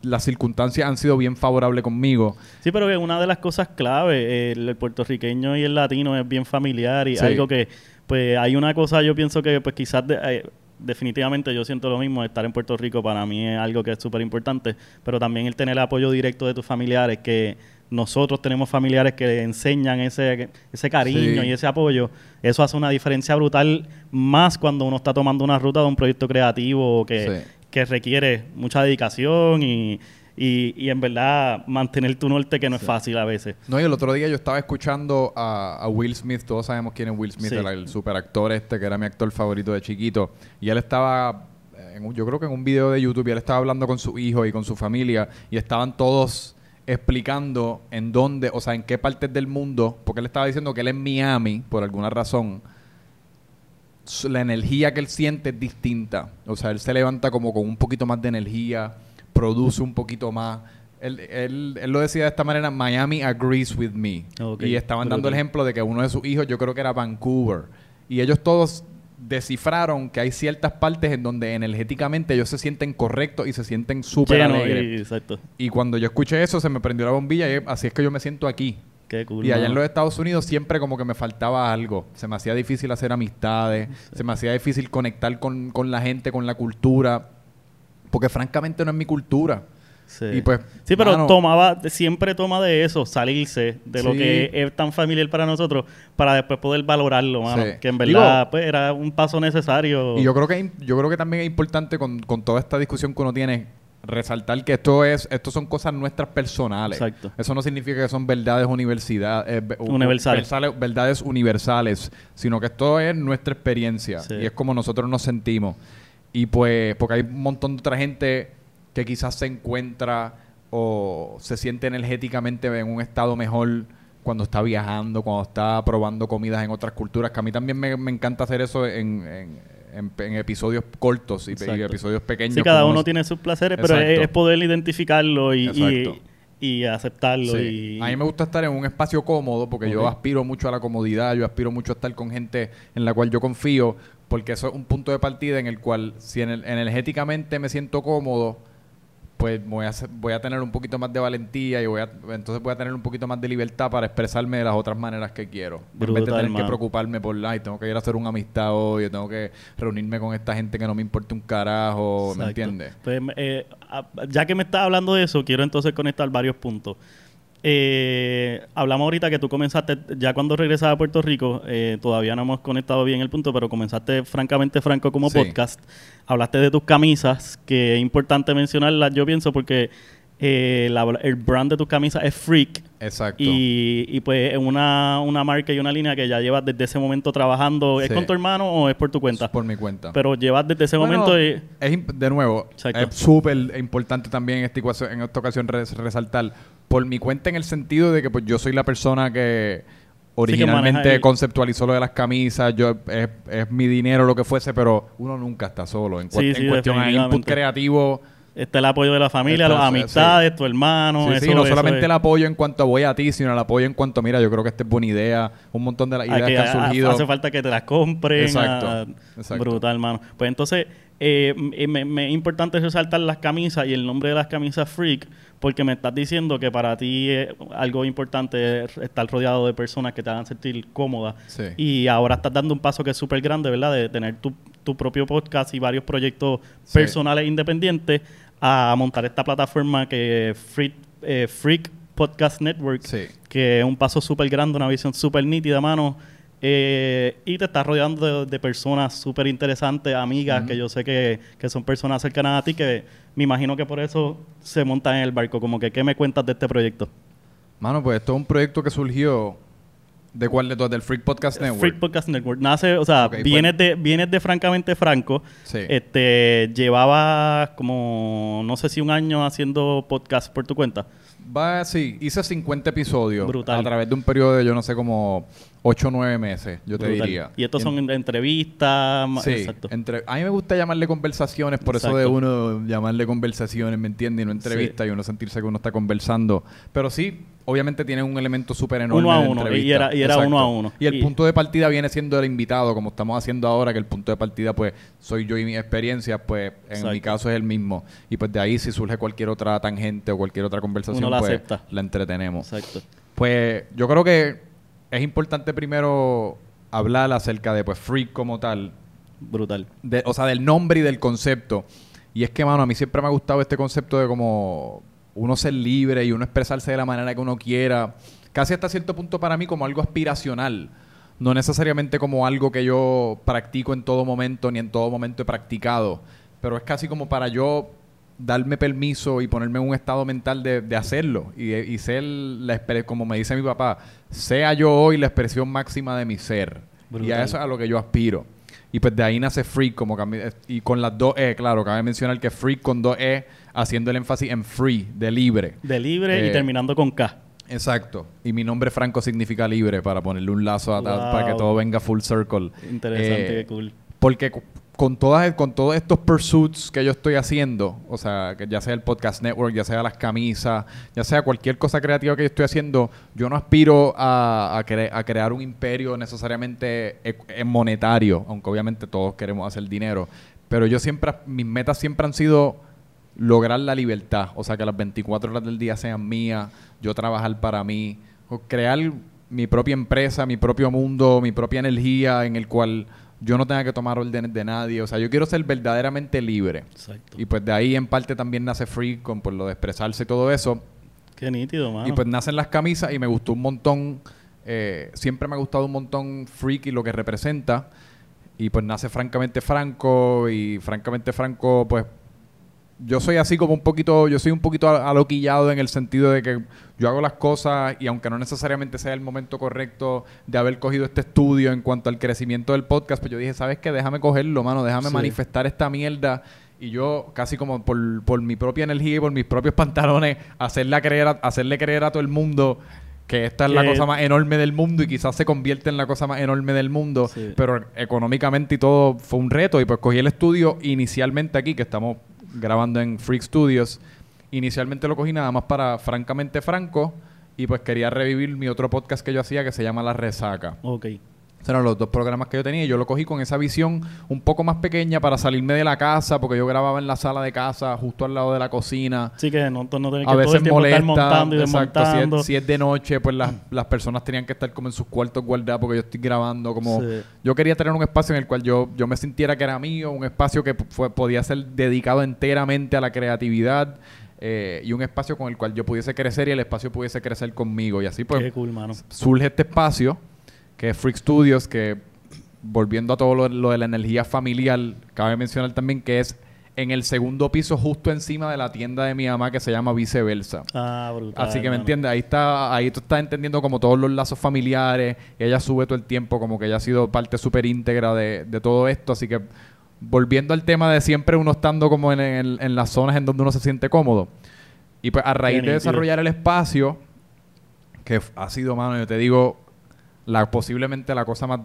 las circunstancias han sido bien favorables conmigo. Sí, pero que una de las cosas clave, el, el puertorriqueño y el latino es bien familiar y Sí. algo que, pues hay una cosa, yo pienso que pues quizás de- eh, definitivamente yo siento lo mismo, estar en Puerto Rico para mí es algo que es súper importante, pero también el tener el apoyo directo de tus familiares, que nosotros tenemos familiares que enseñan ese, ese cariño Sí. y ese apoyo, eso hace una diferencia brutal más cuando uno está tomando una ruta de un proyecto creativo que, Sí. que requiere mucha dedicación y, y, y en verdad mantener tu norte que no es fácil a veces. No, y el otro día yo estaba escuchando a, a Will Smith, todos sabemos quién es Will Smith, Sí. el, el superactor este, que era mi actor favorito de chiquito, y él estaba, en un- yo creo que en un video de YouTube, y él estaba hablando con su hijo y con su familia, y estaban todos explicando en dónde, o sea, en qué partes del mundo, porque él estaba diciendo que él en Miami, por alguna razón, la energía que él siente es distinta. O sea, él se levanta como con un poquito más de energía, produce un poquito más. Él, él, él lo decía de esta manera, Miami agrees with me. Y estaban dando el ejemplo de que uno de sus hijos, yo creo que era Vancouver. Y ellos todos descifraron que hay ciertas partes en donde energéticamente ellos se sienten correctos y se sienten súper alegres. y- exacto. Y cuando yo escuché eso, se me prendió la bombilla y así es que yo me siento aquí. Qué cool. Y allá en los Estados Unidos siempre como que me faltaba algo. Se me hacía difícil hacer amistades, se me hacía difícil conectar con, con la gente, con la cultura, porque francamente no es mi cultura. Sí. Y pues, sí, pero mano- tomaba, siempre toma de eso, salirse de lo que es tan familiar para nosotros, para después poder valorarlo, mano. Sí. Que en verdad, Digo- pues, era un paso necesario. Y yo creo que yo creo que también es importante con, con toda esta discusión que uno tiene resaltar que esto es esto son cosas nuestras personales. Exacto. Eso no significa que son verdades universidad, eh, Universales. versales- verdades universales, sino que esto es nuestra experiencia Sí. y es como nosotros nos sentimos. Y pues porque hay un montón de otra gente que quizás se encuentra o se siente energéticamente en un estado mejor cuando está viajando, cuando está probando comidas en otras culturas, que a mí también me, me encanta hacer eso en, en- en- en episodios cortos y, episodios pequeños. sí, cada uno tiene sus placeres, pero es, poder identificarlo y, y, y aceptarlo. Sí. A mí me gusta estar en un espacio cómodo porque yo aspiro mucho a la comodidad, yo aspiro mucho a estar con gente en la cual yo confío, porque eso es un punto de partida en el cual si ener- energéticamente me siento cómodo, pues voy a, voy a tener un poquito más de valentía y voy a, entonces voy a tener un poquito más de libertad para expresarme de las otras maneras que quiero. en vez de Brutal, tener que preocuparme por, ay, tengo que ir a hacer una amistad hoy, tengo que reunirme con esta gente que no me importa un carajo, ¿me entiendes? Pues, eh, ya que me estás hablando de eso, quiero entonces conectar varios puntos. Eh, hablamos ahorita que tú comenzaste, ya cuando regresas a Puerto Rico, eh, todavía no hemos conectado bien el punto, pero comenzaste francamente franco como Sí. podcast. Hablaste de tus camisas, que es importante mencionarlas, yo pienso, porque eh, la- el brand de tus camisas es Freak. Exacto. Y, y pues es una, una marca y una línea que ya llevas desde ese momento trabajando. ¿Es Sí. con tu hermano o es por tu cuenta? Por mi cuenta. Pero llevas desde ese Bueno, momento y... es de nuevo, Exacto. es súper importante también en esta, ecuación- en esta ocasión res- resaltar por mi cuenta en el sentido de que pues yo soy la persona que originalmente conceptualizó lo de las camisas, yo es, es mi dinero lo que fuese, pero uno nunca está solo en, cua- Sí, en sí, cuestión a input creativo. Está el apoyo de la familia, las sí, amistades, tu hermano. Sí, sí, no eso solamente es- el apoyo en cuanto voy a ti, sino el apoyo en cuanto mira, yo creo que esta es buena idea, un montón de las ideas que que, han surgido. hace falta que te las compren. Exacto, a- exacto. Brutal, hermano. Pues entonces, eh, m- me, me es importante resaltar las camisas y el nombre de las camisas Freak, porque me estás diciendo que para ti es algo importante es estar rodeado de personas que te hagan sentir cómoda. Sí. Y ahora estás dando un paso que es súper grande, ¿verdad? De tener tu, tu propio podcast y varios proyectos Sí. personales independientes a montar esta plataforma que es Freak, eh, Freak Podcast Network Sí. que es un paso súper grande, una visión súper nítida, mano. Eh, y te estás rodeando de, de personas súper interesantes, amigas, que yo sé que, que son personas cercanas a ti, que me imagino que por eso se montan en el barco. Como que, ¿qué me cuentas de este proyecto? Mano, pues esto es un proyecto que surgió ¿De cuál de todos? ¿Del Freak Podcast Network? Freak Podcast Network. Nace, o sea, Ok, vienes, de, vienes de Francamente Franco. Sí. Este, llevaba como, no sé si un año haciendo podcast por tu cuenta. Va, sí, hice 50 episodios Brutal. a través de un periodo de, yo no sé, como 8 o 9 meses, yo te diría. Y estos En- son entrevistas. Sí, Exacto. entre, a mí me gusta llamarle conversaciones, por eso de uno llamarle conversaciones, ¿me entiendes? Y no entrevista y uno sentirse que uno está conversando. Pero sí, obviamente tiene un elemento súper enorme Uno a uno, entrevista. y era- y era Exacto. uno a uno. Y el Y- punto de partida viene siendo el invitado, como estamos haciendo ahora, que el punto de partida, pues, soy yo y mi experiencia, pues, en Exacto. mi caso es el mismo. Y pues de ahí, si surge cualquier otra tangente o cualquier otra conversación, Uno la pues, acepta. la entretenemos. Exacto. Pues yo creo que es importante primero hablar acerca de pues Freak como tal, Brutal. de- o sea, del nombre y del concepto. Y es que, mano, a mí siempre me ha gustado este concepto de como uno ser libre y uno expresarse de la manera que uno quiera. Casi hasta cierto punto para mí como algo aspiracional. No necesariamente como algo que yo practico en todo momento, ni en todo momento he practicado. Pero es casi como para yo darme permiso y ponerme en un estado mental de, de hacerlo. Y, y ser, la, como me dice mi papá, sea yo hoy la expresión máxima de mi ser. Y a eso es a lo que yo aspiro. Y pues de ahí nace Freak, como cami- y con las dos E, claro, cabe mencionar que Freak con dos E, haciendo el énfasis en free, de libre. De libre Eh, y terminando con K. Exacto. Y mi nombre Franco significa libre, para ponerle un lazo a- para que todo venga full circle. Interesante, Eh, qué cool. porque con todas con todos estos pursuits que yo estoy haciendo, o sea, que ya sea el podcast network, ya sea las camisas, ya sea cualquier cosa creativa que yo estoy haciendo, yo no aspiro a, cre- a crear un imperio necesariamente e- monetario, aunque obviamente todos queremos hacer dinero, pero yo siempre mis metas siempre han sido lograr la libertad, o sea, que las 24 horas del día sean mías, yo trabajar para mí, o crear mi propia empresa, mi propio mundo, mi propia energía en el cual yo no tenga que tomar órdenes de nadie, o sea, yo quiero ser verdaderamente libre. Exacto. Y pues de ahí en parte también nace Free con por lo de expresarse y todo eso. Qué nítido, mano. Y pues nacen las camisas y me gustó un montón. eh, siempre me ha gustado un montón Freak y lo que representa. Y pues nace francamente Franco. Y francamente Franco, pues. Yo soy así como un poquito. Yo soy un poquito aloquillado en el sentido de que yo hago las cosas y aunque no necesariamente sea el momento correcto de haber cogido este estudio en cuanto al crecimiento del podcast, pues yo dije, ¿sabes qué? Déjame cogerlo, mano. Déjame Sí. manifestar esta mierda. Y yo, casi como por, por mi propia energía y por mis propios pantalones, hacerle creer a, hacerle creer a todo el mundo que esta es la cosa más enorme del mundo y quizás se convierte en la cosa más enorme del mundo. Sí. Pero económicamente y todo fue un reto. Y pues cogí el estudio inicialmente aquí, que estamos grabando en Freak Studios. Inicialmente lo cogí nada más para Francamente Franco. Y pues quería revivir mi otro podcast que yo hacía que se llama La Resaca. Ok. Esos eran los dos programas que yo tenía y yo lo cogí con esa visión un poco más pequeña para salirme de la casa, porque yo grababa en la sala de casa, justo al lado de la cocina. Así que no, no tener que A todo veces el tiempo molesta, estar montando y exacto, si es-. Si es, de noche, pues las, las personas tenían que estar como en sus cuartos guardados porque yo estoy grabando. Como Sí. yo quería tener un espacio en el cual yo, yo me sintiera que era mío, un espacio que fue, podía ser dedicado enteramente a la creatividad eh, y un espacio con el cual yo pudiese crecer y el espacio pudiese crecer conmigo. Y así pues cool, surge este espacio que es Freak Studios, que volviendo a todo lo, lo de la energía familiar, cabe mencionar también que es en el segundo piso, justo encima de la tienda de mi mamá que se llama Viceversa. Ah, brutal. Así que me entiendes, ahí está, ahí tú estás entendiendo como todos los lazos familiares, ella sube todo el tiempo, como que ella ha sido parte súper íntegra de, de todo esto, así que volviendo al tema de siempre uno estando como en, las zonas en donde uno se siente cómodo. Y pues a raíz de desarrollar el espacio, que ha sido, mano, yo te digo, la posiblemente la cosa más,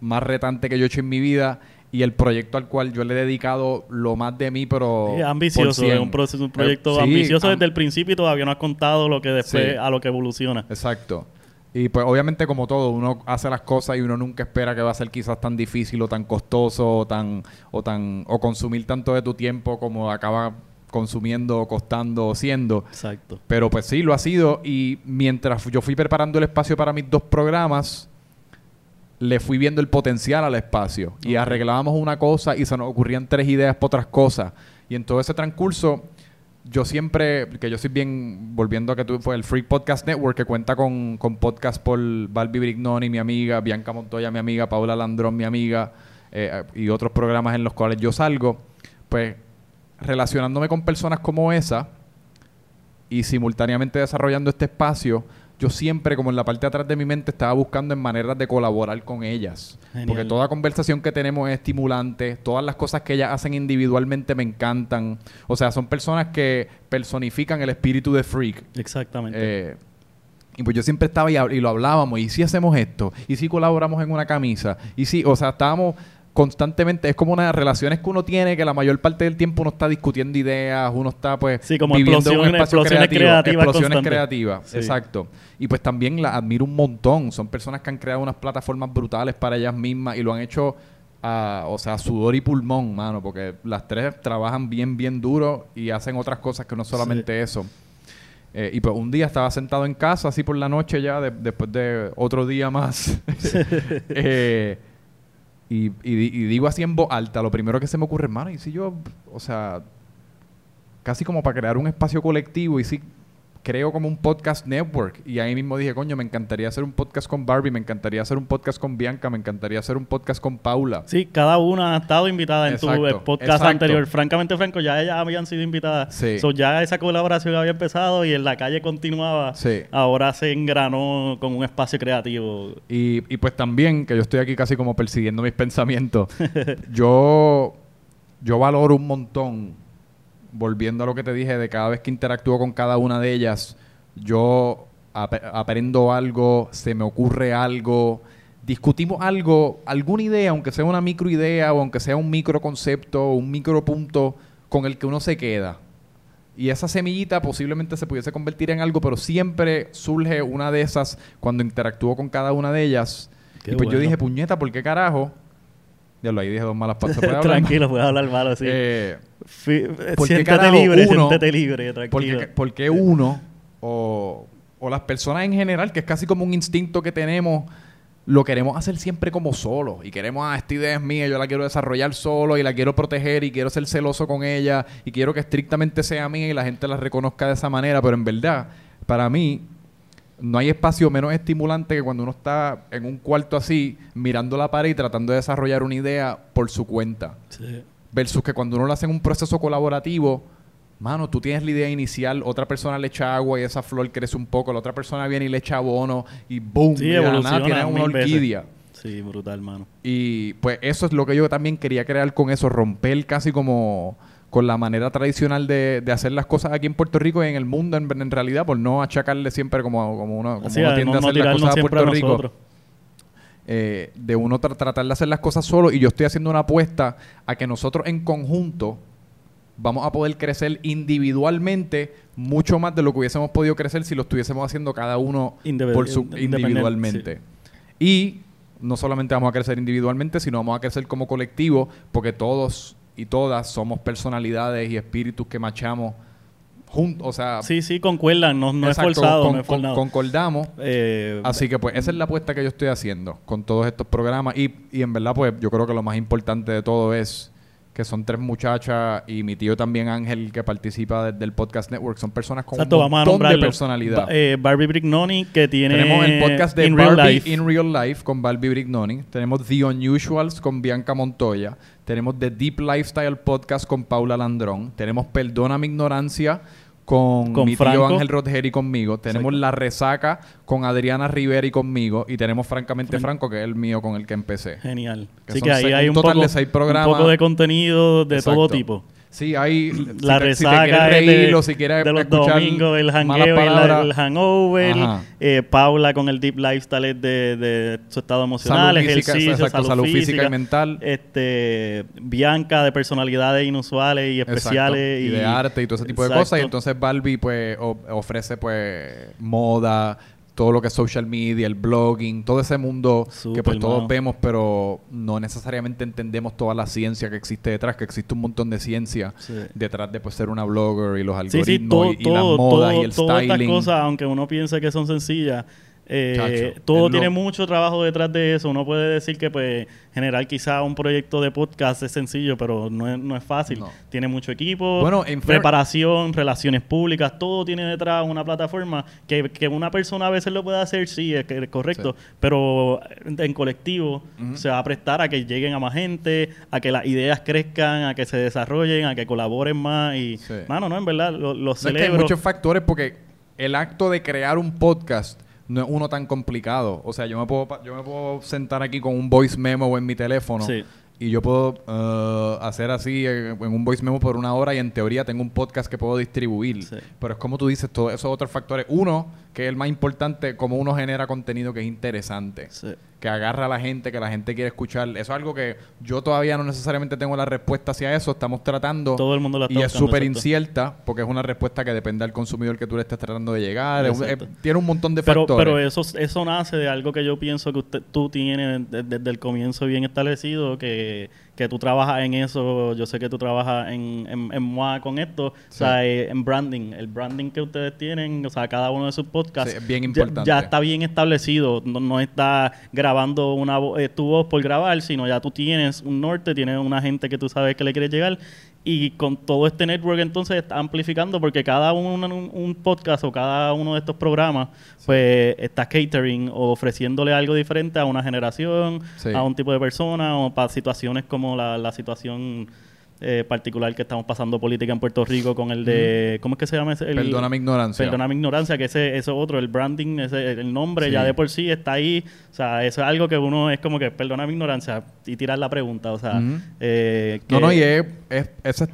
más retante que yo he hecho en mi vida y el proyecto al cual yo le he dedicado lo más de mí, pero... Sí, ambicioso, 100. es un, proceso, un proyecto Eh, sí, ambicioso am- desde el principio y todavía no has contado lo que después, Sí. a lo que evoluciona. Exacto. Y pues obviamente como todo, uno hace las cosas y uno nunca espera que va a ser quizás tan difícil o tan costoso o tan o tan o consumir tanto de tu tiempo como acaba consumiendo, costando o siendo. Exacto. Pero pues sí, lo ha sido y mientras yo fui preparando el espacio para mis dos programas, le fui viendo el potencial al espacio y arreglábamos una cosa y se nos ocurrían tres ideas para otras cosas. Y en todo ese transcurso, yo siempre, que yo soy bien, volviendo a que tú fue el Free Podcast Network, que cuenta con, con podcast por Balbi Brignoni, mi amiga, Bianca Montoya, mi amiga, Paula Landrón, mi amiga, eh, y otros programas en los cuales yo salgo, pues relacionándome con personas como esa y simultáneamente desarrollando este espacio, yo siempre, como en la parte de atrás de mi mente, estaba buscando en maneras de colaborar con ellas. Genial. Porque toda conversación que tenemos es estimulante, todas las cosas que ellas hacen individualmente me encantan. O sea, son personas que personifican el espíritu de freak. Exactamente. Eh, y pues yo siempre estaba y, y lo hablábamos, y si hacemos esto, y si colaboramos en una camisa, y si, o sea, estábamos constantemente, es como unas relaciones que uno tiene que la mayor parte del tiempo uno está discutiendo ideas, uno está pues Sí, como viviendo en un espacio explosiones creativo, creativas explosiones creativas, Sí. exacto. Y pues también la admiro un montón, son personas que han creado unas plataformas brutales para ellas mismas y lo han hecho a, o sea, sudor y pulmón, mano, porque las tres trabajan bien, bien duro y hacen otras cosas que no solamente eso. Eh, y pues un día estaba sentado en casa, así por la noche ya, de- después de otro día más. Eh, y, y di- y digo así en voz alta, lo primero que se me ocurre, hermano, y si yo, o sea, casi como para crear un espacio colectivo, y si creo como un podcast network. Y ahí mismo dije, coño, me encantaría hacer un podcast con Barbie, me encantaría hacer un podcast con Bianca, me encantaría hacer un podcast con Paula. Sí, cada una ha estado invitada en Exacto, tu eh, podcast exacto. anterior. Francamente, Franco, ya ellas habían sido invitadas. Sí. So, ya esa colaboración había empezado y en la calle continuaba. Sí. Ahora se engranó con un espacio creativo. Y, y pues también, que yo estoy aquí casi como persiguiendo mis pensamientos, yo, yo valoro un montón, volviendo a lo que te dije, de cada vez que interactúo con cada una de ellas, yo ap- aprendo algo, se me ocurre algo, discutimos algo, alguna idea, aunque sea una microidea o aunque sea un microconcepto, un micropunto con el que uno se queda. Y esa semillita posiblemente se pudiese convertir en algo, pero siempre surge una de esas cuando interactúo con cada una de ellas. Qué y pues yo dije, puñeta, ¿por qué carajo? Ya lo ahí dije dos malas palabras. ¿se puede hablar? Tranquilo, puedes hablar malo, sí. Eh, eh, ¿por qué siéntete carajo libre, uno- siéntete libre, ¿por tranquilo. qué, por qué uno o, o las personas en general, que es casi como un instinto que tenemos, lo queremos hacer siempre como solo? Y queremos, ah, esta idea es mía, yo la quiero desarrollar solo y la quiero proteger y quiero ser celoso con ella y quiero que estrictamente sea mía y la gente la reconozca de esa manera. Pero en verdad, para mí, no hay espacio menos estimulante que cuando uno está en un cuarto así, mirando la pared y tratando de desarrollar una idea por su cuenta. Sí. Versus que cuando uno lo hace en un proceso colaborativo, mano, tú tienes la idea inicial, otra persona le echa agua y esa flor crece un poco, la otra persona viene y le echa abono y boom, Sí, la nada tienes una veces. orquídea. Sí, brutal, mano. Y pues eso es lo que yo también quería crear con eso, romper casi como con la manera tradicional de, de hacer las cosas aquí en Puerto Rico y en el mundo en, en realidad, por no achacarle siempre como, como uno, como uno tiende no, a no hacer las cosas a Puerto a Rico eh, de uno tra- tratar de hacer las cosas solo y yo estoy haciendo una apuesta a que nosotros en conjunto vamos a poder crecer individualmente mucho más de lo que hubiésemos podido crecer si lo estuviésemos haciendo cada uno por su, individualmente. Y no solamente vamos a crecer individualmente, sino vamos a crecer como colectivo porque todos y todas somos personalidades y espíritus que machamos juntos, o sea, Sí, sí, concuerdan. No, no exacto, es forzado, con- no es con- forzado. concordamos Eh, Así que pues esa es la apuesta que yo estoy haciendo con todos estos programas y, y en verdad pues yo creo que lo más importante de todo es que son tres muchachas y mi tío también Ángel que participa de- del Podcast Network. Son personas con Exacto, un vamos a montón de personalidad. Eh, Barbie Brignoni, que tiene... Tenemos el podcast de In Real Barbie Life. in Real Life con Barbie Brignoni. Tenemos The Unusuals con Bianca Montoya. Tenemos The Deep Lifestyle Podcast con Paula Landrón. Tenemos Perdona mi ignorancia con, Con mi Franco. tío Ángel Rodger y conmigo. Tenemos Exacto. La Resaca con Adriana Rivera y conmigo. Y tenemos Francamente Fran- Franco, que es el mío con el que empecé. Genial. Que Así que ahí hay un total poco, de seis programas. un poco de contenido de todo tipo. Sí, hay... La si te- si te resaca quieres es reír de, o si quieres de los domingos, el palabras. el hangover. Eh, Paula con el deep lifestyle es de, de su estado emocional, Salud física, ejercicio, exacto, salud, salud física física, y mental. Este, Bianca de personalidades inusuales y especiales. Y, de arte y todo ese tipo de cosas. Y entonces Barbie pues ofrece pues moda, todo lo que es social media, el blogging, todo ese mundo que pues todos mano. vemos, pero no necesariamente entendemos toda la ciencia que existe detrás, que existe un montón de ciencia Sí. detrás de pues ser una blogger y los algoritmos sí, todo, y, y las todo, modas todo- y el todas estas styling. cosas, aunque uno piense que son sencillas, eh, todo tiene lo- mucho trabajo detrás de eso. Uno puede decir que pues generar quizá un proyecto de podcast es sencillo, pero no es, no es fácil. No. Tiene mucho equipo, Bueno, en preparación, relaciones públicas, todo tiene detrás una plataforma que, que una persona a veces lo puede hacer, sí, es, correcto, pero en colectivo se va a prestar a que lleguen a más gente, a que las ideas crezcan, a que se desarrollen, a que colaboren más y, Sí. mano, no, en verdad, lo, lo No, es que hay muchos factores porque el acto de crear un podcast no es uno tan complicado. O sea, yo me puedo, yo me puedo sentar aquí con un voice memo en mi teléfono Sí. y yo puedo eh, hacer así eh, en un voice memo por una hora y en teoría tengo un podcast que puedo distribuir. Sí. Pero es como tú dices, todos esos otros factores. Uno, que es el más importante, cómo uno genera contenido que es interesante Sí. que agarra a la gente, que la gente quiere escuchar. Eso es algo que yo todavía no necesariamente tengo la respuesta hacia eso. Estamos tratando. Todo el mundo la está Y es súper incierta porque es una respuesta que depende del consumidor que tú le estés tratando de llegar. Es es- tiene un montón de Pero, factores. pero eso, eso nace de algo que yo pienso que usted, tú tienes de- desde el comienzo bien establecido, que, que tú trabajas en eso, yo sé que tú trabajas en, en, en MOA con esto, o sea, eh, en branding, el branding que ustedes tienen, o sea, cada uno de sus podcasts, Sí, es bien ya- importante. Ya, está bien establecido, no, no está grabando una eh, tu voz por grabar, sino ya tú tienes un norte, tienes una gente que tú sabes que le quieres llegar y con todo este network entonces está amplificando porque cada uno un, un podcast o cada uno de estos programas pues está catering o ofreciéndole algo diferente a una generación, Sí. a un tipo de persona o para situaciones como la, la situación eh, particular que estamos pasando política en Puerto Rico con el de ¿cómo es que se llama ese? El- Perdona mi ignorancia. Perdona mi ignorancia, que ese, eso otro, el branding, ese, el nombre Sí. ya de por sí está ahí. O sea, eso es algo que uno es como que, perdona mi ignorancia, y tirar la pregunta. O sea, eh, No, que- no, y es, es, ese-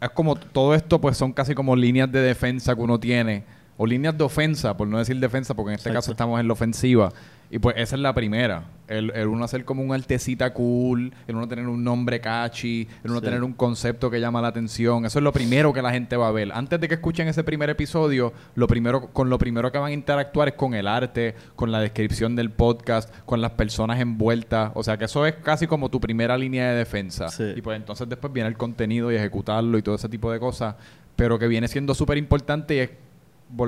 es como todo esto, pues son casi como líneas de defensa que uno tiene, o líneas de ofensa, por no decir defensa, porque en este Exacto. caso estamos en la ofensiva. Y pues esa es la primera. El, el uno hacer como un artesita cool, el uno tener un nombre catchy, el uno Sí. tener un concepto que llama la atención. Eso es lo primero que la gente va a ver. Antes de que escuchen ese primer episodio, lo primero, con lo primero que van a interactuar es con el arte, con la descripción del podcast, con las personas envueltas. O sea que eso es casi como tu primera línea de defensa. Sí. Y pues entonces después viene el contenido y ejecutarlo y todo ese tipo de cosas. Pero que viene siendo súper importante y es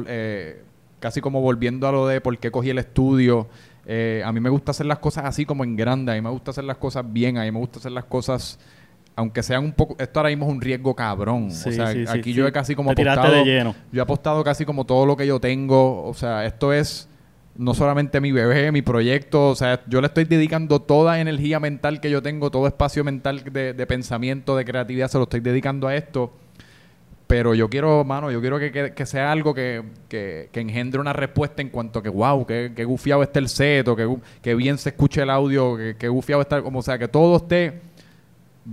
eh, casi como volviendo a lo de por qué cogí el estudio. Eh, a mí me gusta hacer las cosas así como en grande, a mí me gusta hacer las cosas bien, a mí me gusta hacer las cosas, aunque sean un poco, esto ahora mismo es un riesgo cabrón. Sí, o sea, sí, aquí sí. yo he casi como Te apostado, de lleno. yo he apostado casi como todo lo que yo tengo, o sea, esto es no solamente mi bebé, mi proyecto, o sea, yo le estoy dedicando toda energía mental que yo tengo, todo espacio mental de, de pensamiento, de creatividad, se lo estoy dedicando a esto. Pero yo quiero, mano, yo quiero que, que- sea algo que, que- engendre una respuesta en cuanto a que, wow, que, que gufiado está el set, o que, que bien se escuche el audio, que, que gufiado está, como sea, que todo esté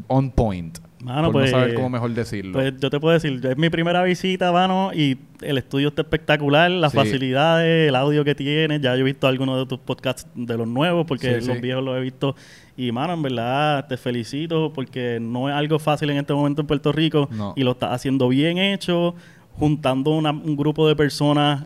on point. Mano, por pues, no saber cómo mejor decirlo. Pues yo te puedo decir, es mi primera visita, mano, y el estudio está espectacular, las Sí. facilidades, el audio que tiene. Ya yo he visto algunos de tus podcasts de los nuevos, porque Sí, los sí. viejos los he visto. Y, mano, en verdad te felicito porque no es algo fácil en este momento en Puerto Rico No. y lo estás haciendo bien hecho, juntando una- un grupo de personas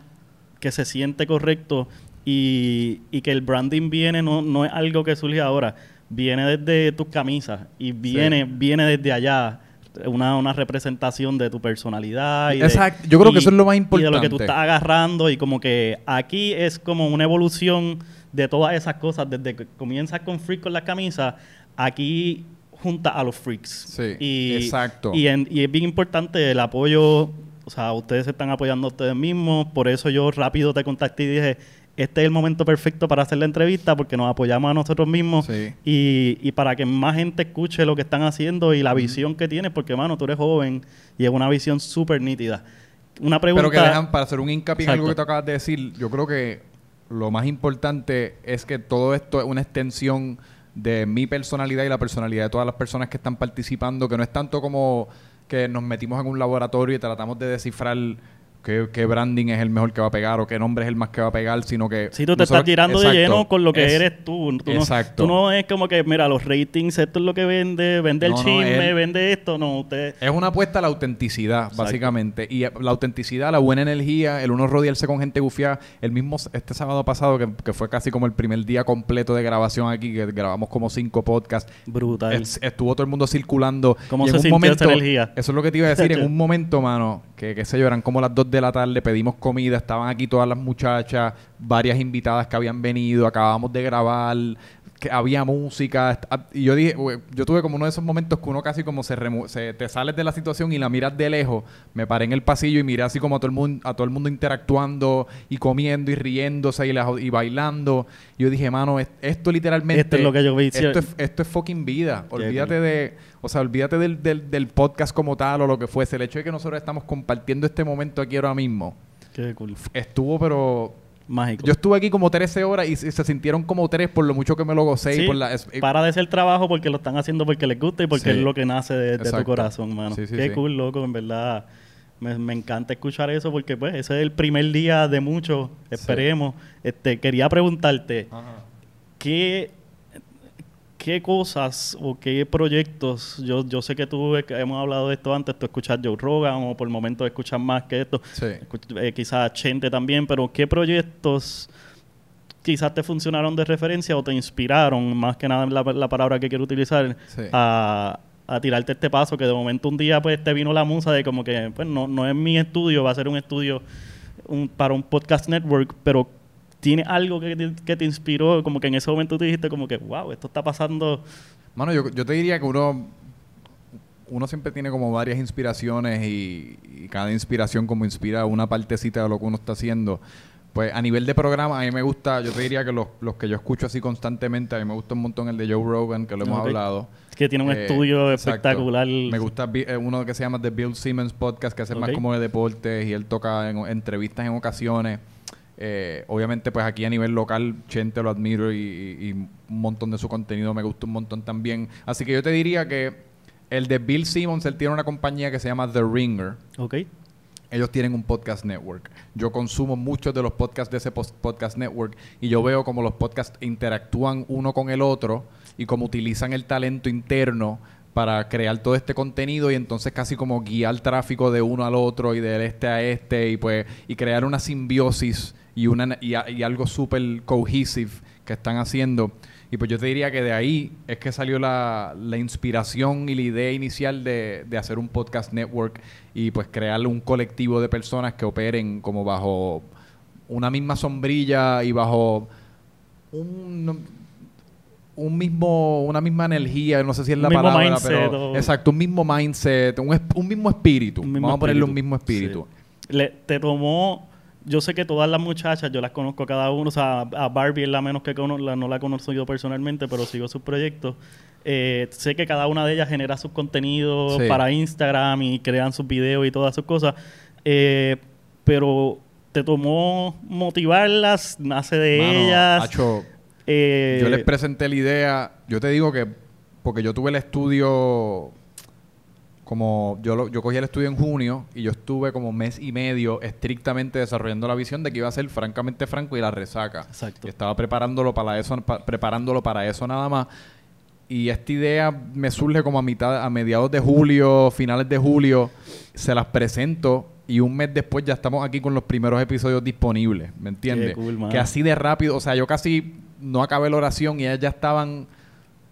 que se siente correcto y, y que el branding viene, no, no es algo que surge ahora, viene desde tus camisas y viene, viene desde allá. Una, una representación de tu personalidad. Y de- Exacto. Yo creo que eso es lo más Y de lo que tú importante. estás agarrando y como que aquí es como una evolución de todas esas cosas. Desde que comienzas con freak con las camisas, aquí junta a los freaks. Sí, y, exacto. Y, en- y es bien importante el apoyo. O sea, ustedes se están apoyando a ustedes mismos. Por eso yo rápido te contacté y dije, este es el momento perfecto para hacer la entrevista porque nos apoyamos a nosotros mismos Sí. y, y para que más gente escuche lo que están haciendo y la visión que tienes, porque, mano, tú eres joven y es una visión súper nítida. Una pregunta... Pero que dejan, para hacer un hincapié en algo que tú acabas de decir, yo creo que lo más importante es que todo esto es una extensión de mi personalidad y la personalidad de todas las personas que están participando, que no es tanto como que nos metimos en un laboratorio y tratamos de descifrar qué, qué branding es el mejor que va a pegar o qué nombre es el más que va a pegar, sino que... Si tú te nosotros- estás tirando de lleno con lo que es- eres tú. Tú no, Exacto. tú no es como que, mira, los ratings, esto es lo que vende, vende el No, no, chisme, vende esto. No, usted... Es una apuesta a la autenticidad, Exacto. básicamente. Y eh, la autenticidad, la buena energía, el uno rodearse con gente gufiada. El mismo, este sábado pasado, que, que fue casi como el primer día completo de grabación aquí, que grabamos como cinco podcasts. Brutal. es- estuvo todo el mundo circulando. ¿Cómo y en se un momento, esa energía? Eso es lo que te iba a decir. en un momento, mano, que qué sé yo, eran como las 2 de la tarde, pedimos comida, estaban aquí todas las muchachas, varias invitadas que habían venido, acabábamos de grabar, que había música. ah, Y yo dije, yo tuve como uno de esos momentos que uno casi como se, remo- se te sales de la situación y la miras de lejos. Me paré en el pasillo y miré así como a todo el mundo, a todo el mundo interactuando y comiendo y riéndose y, la- y bailando. Y yo dije, mano, es- esto literalmente. Esto es lo que yo vi. Esto es, esto es fucking vida. Olvídate de. O sea, olvídate del, del, del podcast como tal o lo que fuese. El hecho de que nosotros estamos compartiendo este momento aquí ahora mismo Qué cool. estuvo, pero Mágico. Yo estuve aquí como 13 horas y se se sintieron como 3 por lo mucho que me lo gocé y por la... es- eh, para de ser trabajo porque lo están haciendo porque les gusta y porque Sí. es lo que nace de, de tu corazón, mano. Sí, sí, Qué sí. cool, loco, en verdad. Me, me encanta escuchar eso porque pues ese es el primer día de muchos, esperemos. Este, quería preguntarte, Ajá. ¿qué, ¿qué cosas o qué proyectos? Yo, yo sé que tú, eh, hemos hablado de esto antes, tú escuchas Joe Rogan o por momentos escuchas más que esto. Sí. Eh, quizás Chente también, pero ¿qué proyectos quizás te funcionaron de referencia o te inspiraron, más que nada la, la palabra que quiero utilizar, Sí. a, a tirarte este paso? Que de momento un día pues te vino la musa de como que, pues no, no es mi estudio, va a ser un estudio un- para un podcast network, pero tiene algo que te, que te inspiró, como que en ese momento te dijiste como que, wow, esto está pasando. Mano, yo, yo te diría que uno, uno siempre tiene como varias inspiraciones y, y cada inspiración como inspira una partecita de lo que uno está haciendo. Pues a nivel de programa, a mí me gusta, yo te diría que los, los que yo escucho así constantemente, a mí me gusta un montón el de Joe Rogan, que lo hemos Ok. hablado. Que tiene un Eh, estudio exacto. espectacular. Me gusta eh, uno que se llama The Bill Simmons Podcast, que hace más como de deportes y él toca en, entrevistas en ocasiones. Eh, obviamente, pues aquí a nivel local, Chente lo admiro y, y- y un montón de su contenido me gusta un montón también. Así que yo te diría que el de Bill Simmons, él tiene una compañía que se llama The Ringer. Ok. Ellos tienen un podcast network. Yo consumo muchos de los podcasts de ese podcast network y yo veo como los podcasts interactúan uno con el otro y cómo utilizan el talento interno para crear todo este contenido y entonces casi como guiar tráfico de uno al otro y del este a este y pues y crear una simbiosis y una y, a- y algo súper cohesive que están haciendo. Y pues yo te diría que de ahí es que salió la, la inspiración y la idea inicial de, de hacer un podcast network y pues crear un colectivo de personas que operen como bajo una misma sombrilla y bajo un, un mismo, una misma energía, no sé si es Un la mismo palabra, mindset pero o- exacto, un mismo mindset, un, un mismo espíritu. Un mismo Vamos a ponerle un espíritu. mismo espíritu. Sí. Le- te tomó, yo sé que todas las muchachas, yo las conozco a cada uno, o sea, a Barbie es la menos que cono- la- no la conozco yo personalmente, pero sigo sus proyectos. Eh, sé que cada una de ellas genera sus contenidos Sí. para Instagram y crean sus videos y todas sus cosas, Eh, pero te tomó motivarlas, nace de Mano, ellas. Hacho, eh, Yo les presenté la idea. Yo te digo que, porque yo tuve el estudio, como yo, lo- yo cogí el estudio en junio y yo estuve como mes y medio estrictamente desarrollando la visión de que iba a ser francamente franco y la resaca. Exacto. Y estaba preparándolo para eso, pa- preparándolo para eso nada más. Y esta idea me surge como a mitad, a mediados de julio, finales de julio, se las presento y un mes después ya estamos aquí con los primeros episodios disponibles, ¿me entiendes? cool, que así de rápido, o sea, yo casi no acabé la oración y ellas ya estaban,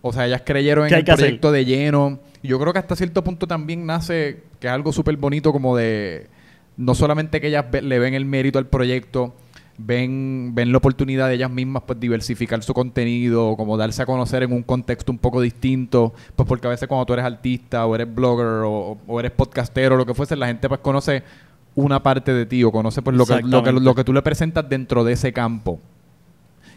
o sea, ellas creyeron en ¿Qué hay el hacer? proyecto de lleno. Y yo creo que hasta cierto punto también nace, que es algo súper bonito como de, no solamente que ellas ve- le ven el mérito al proyecto, ven, ven la oportunidad de ellas mismas pues diversificar su contenido, como darse a conocer en un contexto un poco distinto, pues porque a veces cuando tú eres artista o eres blogger o, o eres podcastero o lo que fuese, la gente pues conoce una parte de ti o conoce pues lo que, lo que, lo que tú le presentas dentro de ese campo.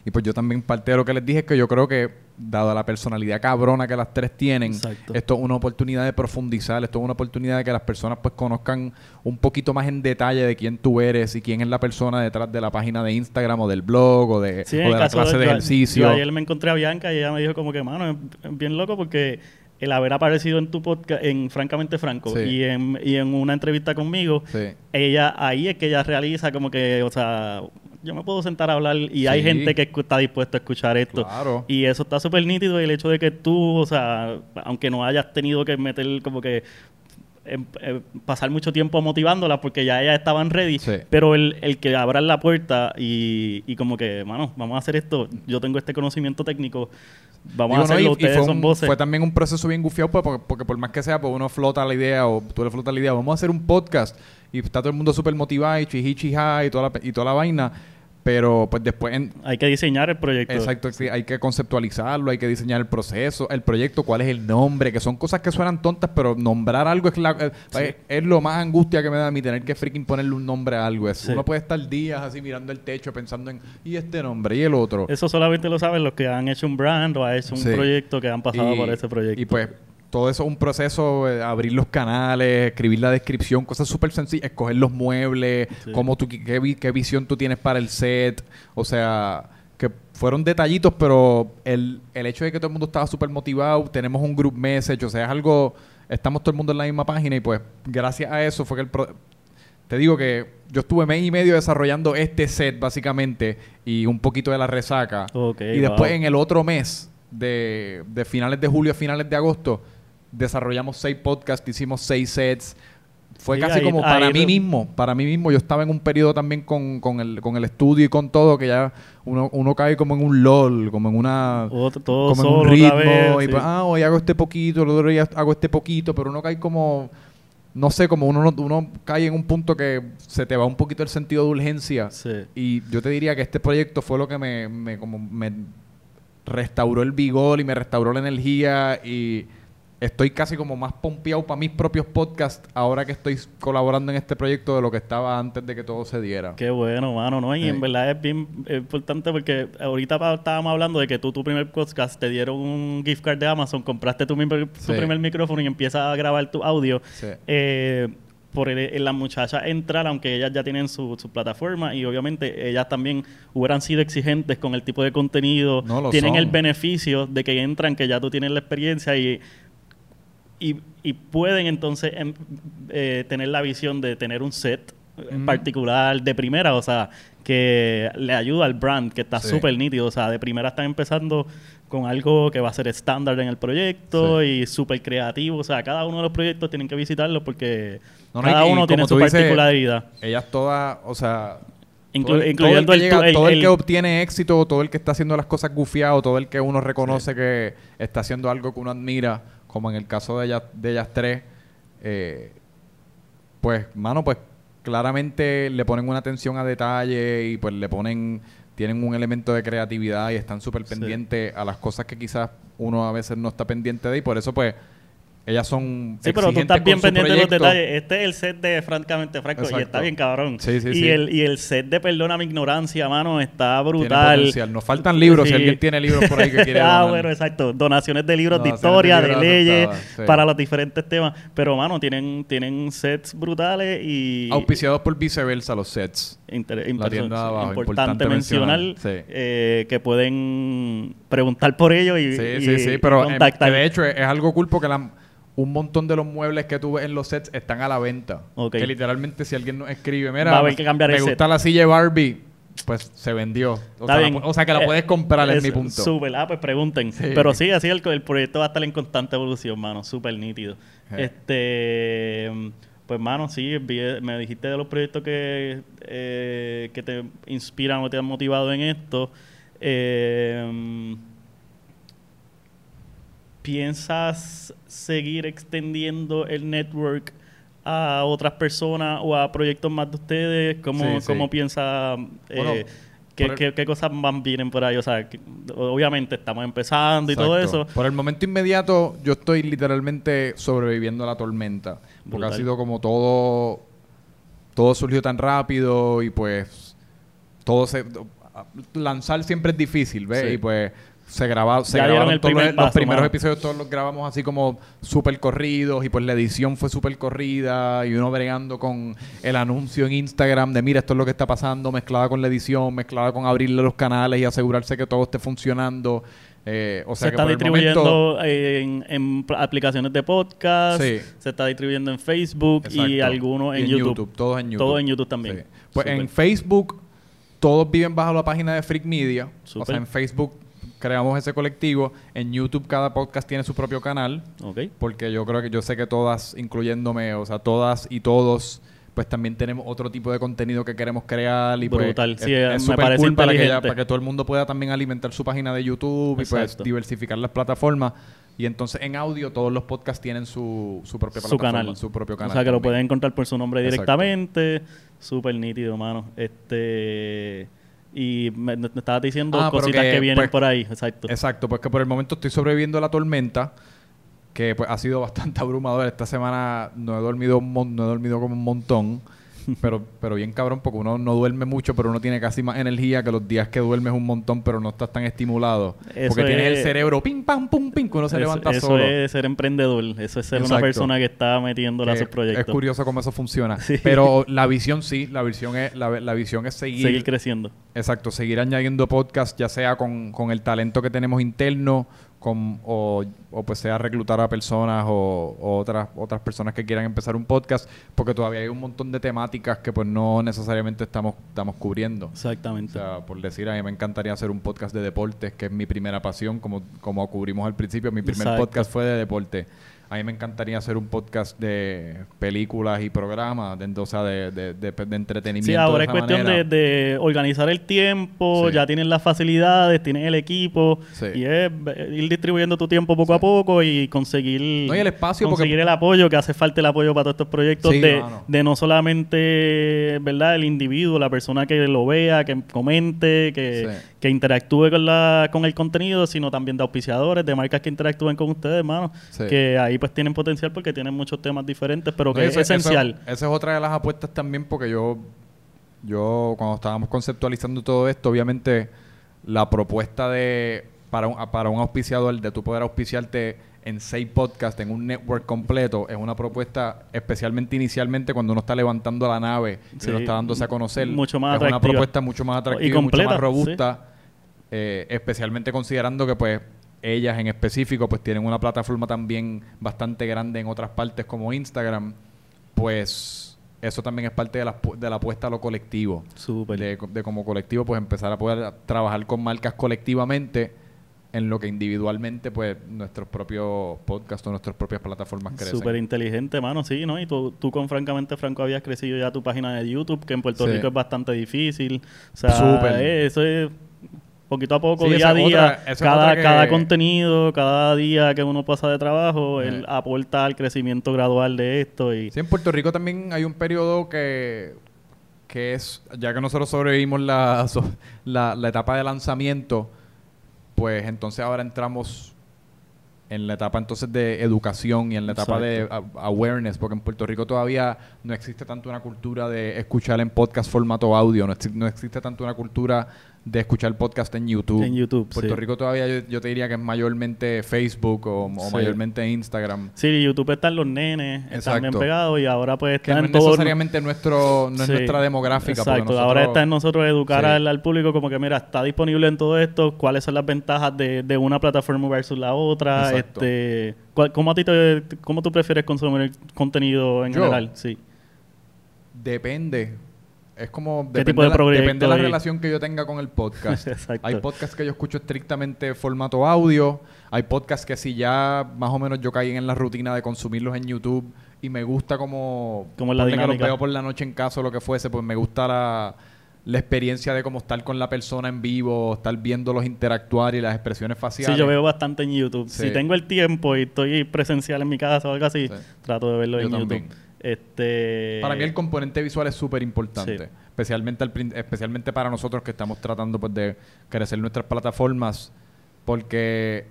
Y pues yo también parte de lo que les dije es que yo creo que, dada la personalidad cabrona que las tres tienen, Exacto. esto es una oportunidad de profundizar, esto es una oportunidad de que las personas pues conozcan un poquito más en detalle de quién tú eres y quién es la persona detrás de la página de Instagram o del blog o de, Sí, o de la clase de, ejercicio. Yo ayer me encontré a Bianca y ella me dijo como que, mano, es es bien loco porque el haber aparecido en tu podcast, en Francamente Franco, Sí. y, en, y en una entrevista conmigo, Sí. ella ahí es que ella realiza como que, o sea, yo me puedo sentar a hablar y hay gente que está dispuesta a escuchar esto. Claro. Y eso está súper nítido y el hecho de que tú, o sea, aunque no hayas tenido que meter como que em- em, pasar mucho tiempo motivándola porque ya ellas estaban ready, Sí. pero el, el que abran la puerta y, y como que, mano, vamos a hacer esto, yo tengo este conocimiento técnico, vamos Digo, a hacerlo, y- y ustedes fue, son un- voces. fue también un proceso bien gufiado pues, porque, porque por más que sea, pues uno flota la idea o tú le flotas la idea, vamos a hacer un podcast y está todo el mundo súper motivado y chihi chija y toda la, y toda la vaina, pero pues después en- Hay que diseñar el proyecto. Exacto, sí, hay que conceptualizarlo, hay que diseñar el proceso, el proyecto, cuál es el nombre, que son cosas que suenan tontas, pero nombrar algo es, la- eh, es, es lo más angustia que me da a mí tener que freaking ponerle un nombre a algo. Es- Sí. Uno puede estar días así mirando el techo pensando en, y este nombre, y el otro. Eso solamente lo saben los que han hecho un brand o han hecho un Sí. proyecto que han pasado Y- por ese proyecto. Y pues todo eso es un proceso, eh, abrir los canales, escribir la descripción, cosas súper sencillas, escoger los muebles, Sí. cómo tú, qué, qué visión tú tienes para el set, o sea, que fueron detallitos, pero el, el hecho de que todo el mundo estaba súper motivado, tenemos un group message, o sea, es algo, estamos todo el mundo en la misma página y pues gracias a eso fue que el... pro- te digo que yo estuve mes y medio desarrollando este set básicamente y un poquito de la resaca. Y después wow. en el otro mes, de, de finales de julio a finales de agosto, desarrollamos seis podcasts, hicimos seis sets. Fue Sí, casi ahí- como para mí lo- mismo, para mí mismo. Yo estaba en un periodo también con, con, el, con el estudio y con todo, que ya uno, uno cae como en un LOL, como en una... Otro- todo como en solo un otra ritmo. vez, y sí. pues, ah, hoy hago este poquito, el otro día hago este poquito, pero uno cae como... No sé, como uno, no- uno cae en un punto que se te va un poquito el sentido de urgencia. Sí. Y yo te diría que este proyecto fue lo que me, me, como me restauró el vigor y me restauró la energía y estoy casi como más pompeado para mis propios podcasts ahora que estoy colaborando en este proyecto de lo que estaba antes de que todo se diera. Qué bueno, mano, ¿no? Y Sí. en verdad es bien importante porque ahorita estábamos hablando de que tú, tu primer podcast, te dieron un gift card de Amazon, compraste tu, primer- tu Sí. primer micrófono y empiezas a grabar tu audio. Sí. Eh, por el, las muchachas entrar, aunque ellas ya tienen su, su plataforma y obviamente ellas también hubieran sido exigentes con el tipo de contenido, No lo tienen son. el beneficio de que entran, que ya tú tienes la experiencia y, y, y pueden entonces em, eh, tener la visión de tener un set en Ujú. particular de primera, o sea, que le ayuda al brand, que está Sí. súper nítido, o sea, de primera están empezando con algo que va a ser estándar en el proyecto Sí. y súper creativo, o sea, cada uno de los proyectos tienen que visitarlo porque No, no, cada y- y uno tiene su dices, particularidad. Ellas todas, o sea... Inclu- todo, el- incluyendo todo el que, tu- llega- el- todo el el- que obtiene éxito, todo el que está haciendo las cosas gufiado, todo el que uno reconoce que está haciendo algo que uno admira, como en el caso de ellas, de ellas tres, eh, pues, mano, pues claramente le ponen una atención a detalle y pues le ponen, tienen un elemento de creatividad y están súper Sí. pendientes a las cosas que quizás uno a veces no está pendiente de y por eso pues ellas son Sí, pero tú estás bien pendiente de los detalles. Este es el set de Francamente Franco y Exacto. está bien cabrón. Sí, sí, y, sí. El, y el set de Perdona mi ignorancia, mano, está brutal. Nos faltan libros, si alguien tiene libros por ahí que quiere ah, donar. bueno, exacto. Donaciones de libros de Donaciones de historia, de, libros leyes, para los diferentes temas. Pero, mano, tienen, tienen sets brutales y... Auspiciados por viceversa los sets. Inter- La tienda de abajo, importante, importante mencionar, eh, que pueden preguntar por ello y, Sí, y- sí, sí, y pero em, contactar. de hecho es, es algo cool porque la- un montón de los muebles que tú ves en los sets están a la venta. Ok. Que literalmente si alguien nos escribe, mira, Va a haber que cambiar me el gusta set. la silla de Barbie, pues se vendió. O, sea, la bien. pu- o sea que la Eh, puedes comprar, es es mi punto. Súper, ah, pues pregunten. Sí. Pero sí, así el, el proyecto va a estar en constante evolución, mano. Súper nítido. Sí. Este, pues, mano, sí, me dijiste de los proyectos que, eh, que te inspiran o te han motivado en esto. Eh, ¿Piensas seguir extendiendo el network a otras personas o a proyectos más de ustedes? ¿Cómo, Sí, sí. cómo piensas? eh, Bueno, ¿qué, el- qué- qué cosas más vienen por ahí? O sea, que- obviamente estamos empezando y todo eso. Por el momento inmediato, yo estoy literalmente sobreviviendo a la tormenta. Porque ha sido como todo. Todo surgió tan rápido y pues. Todo se. Lanzar siempre es difícil, ¿ves? Sí. Y pues. Se, graba, se grabaron el todos primer los, primeros mano. episodios, todos los grabamos así como súper corridos y pues la edición fue súper corrida y uno bregando con el anuncio en Instagram de mira esto es lo que está pasando, mezclada con la edición, mezclada con abrirle los canales y asegurarse que todo esté funcionando. Eh, o sea se que está por momento- distribuyendo eh, en, en pl- aplicaciones de podcast, Sí. se está distribuyendo en Facebook y algunos en, Y YouTube. Todos en YouTube. Todo en YouTube también. Sí. Pues en Facebook, todos viven bajo la página de Freak Media. O sea, en Facebook creamos ese colectivo. En YouTube cada podcast tiene su propio canal. Porque yo creo que yo sé que todas, incluyéndome, o sea, todas y todos, pues también tenemos otro tipo de contenido que queremos crear. Y pues, Brutal. es- Sí, eh, es me súper parece cool para que, ya- para que todo el mundo pueda también alimentar su página de YouTube y pues diversificar las plataformas. Y entonces en audio todos los podcasts tienen su, su propia su plataforma, canal. su propio canal. O sea, que lo pueden encontrar por su nombre directamente. Súper nítido, mano. Este... Y me, me estabas diciendo Ah, cositas que, que, vienen pues, por ahí. Exacto. Exacto, pues que por el momento estoy sobreviviendo a la tormenta, que pues ha sido bastante abrumador. Esta semana no he dormido no he dormido como un montón. Pero, pero bien cabrón, porque uno no duerme mucho, pero uno tiene casi más energía que los días que duermes un montón, pero no estás tan estimulado. Eso porque tienes el cerebro pim, pam, pum, pim, que uno se Eso- levanta eso solo. es ser emprendedor. Eso es ser una persona que está metiéndole a Que sus proyectos. Es curioso cómo eso funciona. Sí. Pero la visión sí, la visión es, la, la visión es seguir, Seguir creciendo. exacto, seguir añadiendo podcast, ya sea con, con el talento que tenemos interno, con, o, o pues sea reclutar a personas o, o otras, otras personas que quieran empezar un podcast, porque todavía hay un montón de temáticas que pues no necesariamente estamos, estamos cubriendo. O Exactamente. sea, por decir, a mí me encantaría hacer un podcast de deportes, que es mi primera pasión, como, como cubrimos al principio. Mi primer Exacto. podcast fue de deporte. A mí me encantaría hacer un podcast de películas y programas, de, o sea, de, de, de- de entretenimiento. Sí, ahora de es cuestión de, manera. de organizar el tiempo, Sí. ya tienes las facilidades, tienes el equipo, Sí. y es ir distribuyendo tu tiempo poco a poco y conseguir, No, y el espacio, porque- conseguir el apoyo, que hace falta el apoyo para todos estos proyectos, Sí, de, mano. de no solamente verdad el individuo, la persona que lo vea, que comente, que, Sí. que interactúe con, la, con el contenido, sino también de auspiciadores, de marcas que interactúen con ustedes, hermano, Sí. que ahí pues tienen potencial porque tienen muchos temas diferentes, pero No, que es esencial. Esa es otra de las apuestas también, porque yo, yo cuando estábamos conceptualizando todo esto, obviamente la propuesta de para un, para un auspiciador de tú poder auspiciarte en seis podcasts, en un network completo, es una propuesta, especialmente inicialmente cuando uno está levantando la nave y Sí. uno está dándose a conocer. Mucho más es una atractiva. propuesta mucho más atractiva, y completa, mucho más robusta, eh, especialmente considerando que pues ellas en específico pues tienen una plataforma también bastante grande en otras partes como Instagram, pues eso también es parte de la, de la apuesta a lo colectivo. Súper. De, de como colectivo pues empezar a poder trabajar con marcas colectivamente en lo que individualmente pues nuestros propios podcasts o nuestras propias plataformas crecen. Súper inteligente, mano, sí, ¿no? Y tú, tú con Francamente Franco habías crecido ya tu página de YouTube, que en Puerto Sí. Rico es bastante difícil. O sea, Súper. eh, eso es poquito a poco, Sí, día a día, otra- cada, que- cada contenido, cada día que uno pasa de trabajo, Eh. él aporta al crecimiento gradual de esto. y Sí, en Puerto Rico también hay un periodo que, que es, ya que nosotros sobrevivimos la, so- la, la etapa de lanzamiento, pues entonces ahora entramos en la etapa entonces de educación y en la etapa de awareness, porque en Puerto Rico todavía no existe tanto una cultura de escuchar en podcast formato audio, no, no existe tanto una cultura de escuchar podcast en YouTube. En YouTube, Puerto sí. Rico todavía yo, yo te diría que es mayormente Facebook o, o Sí. mayormente Instagram. Sí, YouTube están los nenes, están bien Exacto. pegados y ahora pues Que están no es todo... necesariamente nuestro, no es Sí. nuestra demográfica. Exacto, nosotros- ahora está en nosotros educar al, al público como que, mira, está disponible en todo esto, cuáles son las ventajas de, de una plataforma versus la otra, Exacto. este, ¿cómo, a ti te, cómo tú prefieres consumir el contenido en Yo. general? Sí. Depende. Es como... ¿Qué Depende, tipo de la, proyecto depende de la hay? relación que yo tenga con el podcast. Hay podcasts que yo escucho estrictamente formato audio. Hay podcasts que si ya más o menos yo caí en la rutina de consumirlos en YouTube y me gusta como... Como la que los veo por la noche en casa o lo que fuese, pues me gusta la, la experiencia de cómo estar con la persona en vivo, estar viéndolos interactuar y las expresiones faciales. Sí, yo veo bastante en YouTube. Sí. Si tengo el tiempo y estoy presencial en mi casa o algo así, Sí. trato de verlo Yo en también. YouTube. Este, Para mí el componente visual es súper importante, Sí. especialmente, al especialmente para nosotros que estamos tratando pues, de crecer nuestras plataformas, porque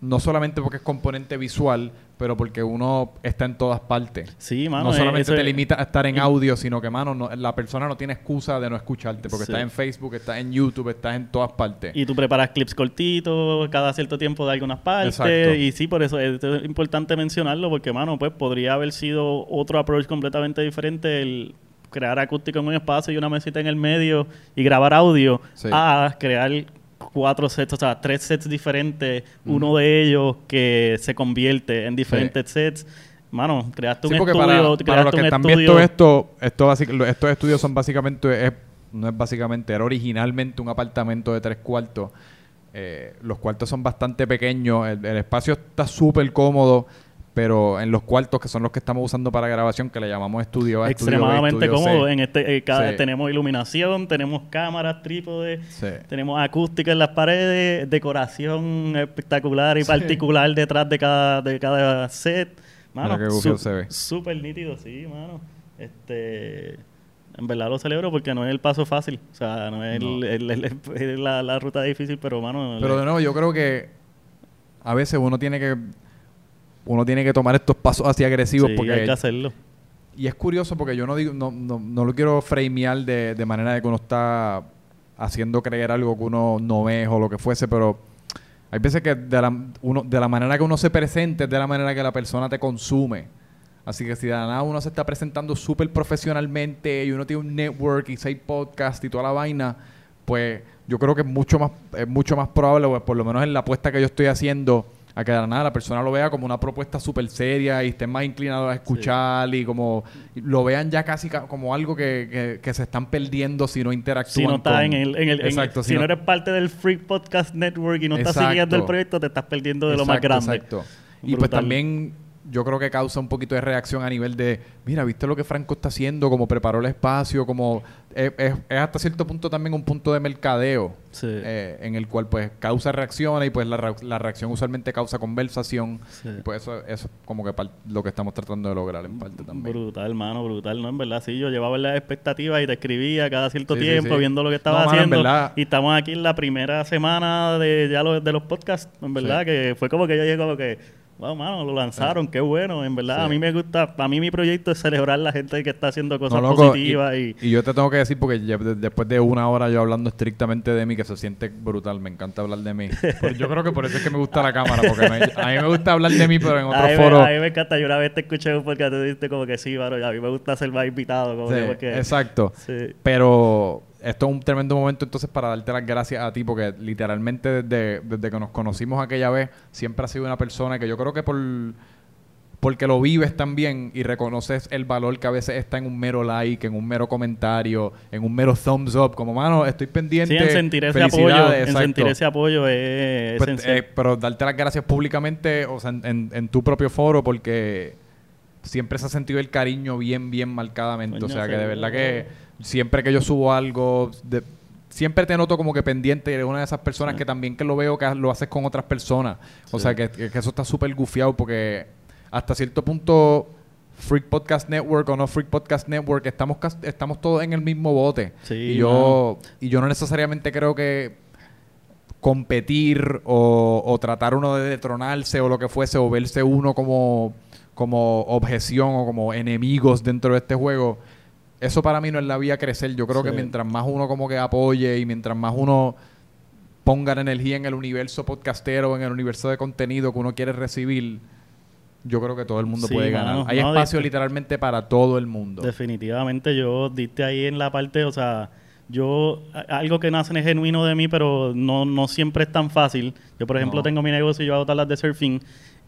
no solamente porque es componente visual, pero porque uno está en todas partes. Sí, mano. no eh, solamente te es- limita a estar en audio, sino que, mano, no- la persona no tiene excusa de no escucharte, porque Sí. estás en Facebook, estás en YouTube, estás en todas partes. Y tú preparas clips cortitos cada cierto tiempo de algunas partes. Exacto. Y sí, por eso es, es importante mencionarlo, porque, mano, pues podría haber sido otro approach completamente diferente el crear acústica en un espacio y una mesita en el medio y grabar audio Sí. a crear cuatro sets, o sea, tres sets diferentes, uno de ellos que se convierte en diferentes sets. Mano, creaste Sí, un porque estudio, para, los que un están estudio- viendo esto, esto basic- lo- estos estudios son básicamente, es- no es básicamente, era originalmente un apartamento de tres cuartos. Eh, los cuartos son bastante pequeños, el, el espacio está súper cómodo, pero en los cuartos que son los que estamos usando para grabación, que le llamamos estudio A, estudio B, extremadamente estudio C. cómodo. En este, eh, cada- Sí. tenemos iluminación, tenemos cámaras, trípodes, Sí. tenemos acústica en las paredes, decoración espectacular y Sí. particular detrás de cada, de cada set. Mano, su-. Súper nítido, sí, mano. Este, en verdad lo celebro porque no es el paso fácil. O sea, no es, el- No. el- el- es la, la ruta difícil, pero, mano... Pero de nuevo, yo creo que a veces uno tiene que uno tiene que tomar estos pasos así agresivos sí, porque hay que hacerlo. y es curioso porque yo no digo, no, no, no lo quiero framear de, de manera de que uno está haciendo creer algo que uno no es o lo que fuese, pero hay veces que de la, uno, de la manera que uno se presente es de la manera que la persona te consume. Así que si de la nada uno se está presentando súper profesionalmente y uno tiene un network y seis podcasts y toda la vaina, pues yo creo que es mucho más, es mucho más probable, pues, por lo menos en la apuesta que yo estoy haciendo, a que de la nada la persona lo vea como una propuesta súper seria y estén más inclinados a escuchar y como lo vean ya casi ca- como algo que, que- que se están perdiendo si no interactúan Si no estás en el, en el- en- Exacto, si, no eres parte del Free Podcast Network y no estás siguiendo el proyecto, te estás perdiendo de lo más grande. exacto. Y pues también yo creo que causa un poquito de reacción a nivel de, mira, ¿viste lo que Franco está haciendo? Como preparó el espacio, como... Es, es- es hasta cierto punto también un punto de mercadeo Sí. eh, en el cual pues causa reacciones y pues la, la reacción usualmente causa conversación Sí. y pues eso, eso es como que lo que estamos tratando de lograr en parte también. Brutal, hermano, brutal, ¿no? En verdad, sí, yo llevaba las expectativas y te escribía cada cierto Sí, tiempo viendo lo que estabas No, mano, haciendo. verdad. Y estamos aquí en la primera semana de ya lo- de los podcasts, en verdad, que fue como que yo llegué como que, wow, mano, lo lanzaron, qué bueno, en verdad. Sí. A mí me gusta, a mí mi proyecto es celebrar la gente que está haciendo cosas No, loco, positivas y, y yo te tengo que decir, porque ya después de una hora yo hablando estrictamente de mí, que se siente brutal, me encanta hablar de mí. Yo creo que por eso es que me gusta la cámara, porque me- a mí me gusta hablar de mí, pero en a otro me, foro. a mí me encanta. Yo una vez te escuché un podcast, tú dijiste como que sí, mano, a mí me gusta ser más invitado. Como Sí, que porque, exacto. Sí. Pero esto es un tremendo momento entonces para darte las gracias a ti, porque literalmente desde, desde que nos conocimos aquella vez, siempre has sido una persona que yo creo que por porque lo vives también y reconoces el valor que a veces está en un mero like, en un mero comentario, en un mero thumbs up, como mano, estoy pendiente. Sí, en sentir ese apoyo, felicidades", en sentir ese apoyo es Pues, esencial. eh, pero darte las gracias públicamente, o sea, en, en- en tu propio foro, porque siempre se ha sentido el cariño bien, bien marcadamente. Coño, o sea, que de verdad que siempre que yo subo algo, de- siempre te noto como que pendiente. Eres una de esas personas que también que lo veo que lo haces con otras personas. O Sí. sea, que, que eso está súper gufiado porque hasta cierto punto... Freak Podcast Network o no Freak Podcast Network, estamos, estamos todos en el mismo bote. Sí, y yo y yo no necesariamente creo que competir o, o tratar uno de detronarse o lo que fuese o verse uno como, como objeción o como enemigos dentro de este juego, eso para mí no es la vía a crecer. Yo creo Sí. que mientras más uno como que apoye y mientras más uno ponga la energía en el universo podcastero, en el universo de contenido que uno quiere recibir, yo creo que todo el mundo Sí, puede ganar. Hay No, espacio literalmente para todo el mundo. Definitivamente yo diste ahí en la parte, o sea, yo algo que nace es genuino de mí, pero no, no siempre es tan fácil. Yo, por ejemplo, No. tengo mi negocio y yo hago tablas de surfing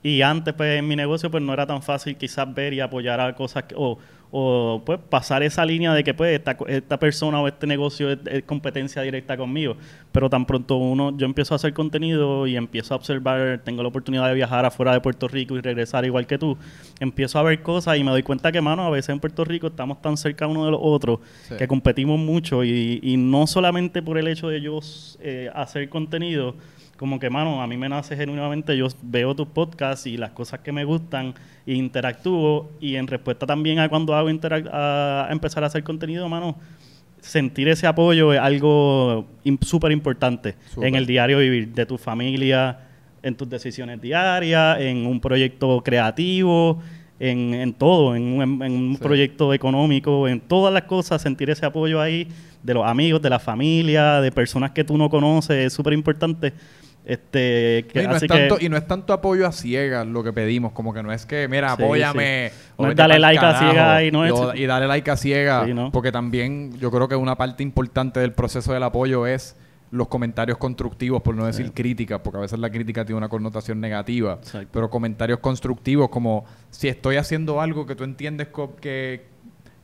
y antes pues en mi negocio pues no era tan fácil quizás ver y apoyar a cosas que- o, o pues pasar esa línea de que pues esta, persona o este negocio es, es competencia directa conmigo. Pero tan pronto uno, yo empiezo a hacer contenido y empiezo a observar, tengo la oportunidad de viajar afuera de Puerto Rico y regresar igual que tú, empiezo a ver cosas y me doy cuenta que, mano, a veces en Puerto Rico estamos tan cerca uno de los otros Sí. que competimos mucho y, y no solamente por el hecho de yo eh, hacer contenido, como que, mano, a mí me nace genuinamente, yo veo tus podcasts y las cosas que me gustan e interactúo y en respuesta también a cuando hago interac- a, empezar a hacer contenido, mano, sentir ese apoyo es algo súper importante en el diario vivir de tu familia, en tus decisiones diarias, en un proyecto creativo, en, en todo, en un, en un Sí. proyecto económico, en todas las cosas, sentir ese apoyo ahí de los amigos, de la familia, de personas que tú no conoces, es súper importante. Este, que, y, no es tanto, que, y no es tanto apoyo a ciegas lo que pedimos, como que no es que, mira, Sí, apóyame. sí. No es dale like a ciegas y no es- y dale like a ciegas. Sí, ¿no? Porque también yo creo que una parte importante del proceso del apoyo es los comentarios constructivos, por no decir críticas, porque a veces la crítica tiene una connotación negativa. Exacto. Pero comentarios constructivos, como si estoy haciendo algo que tú entiendes que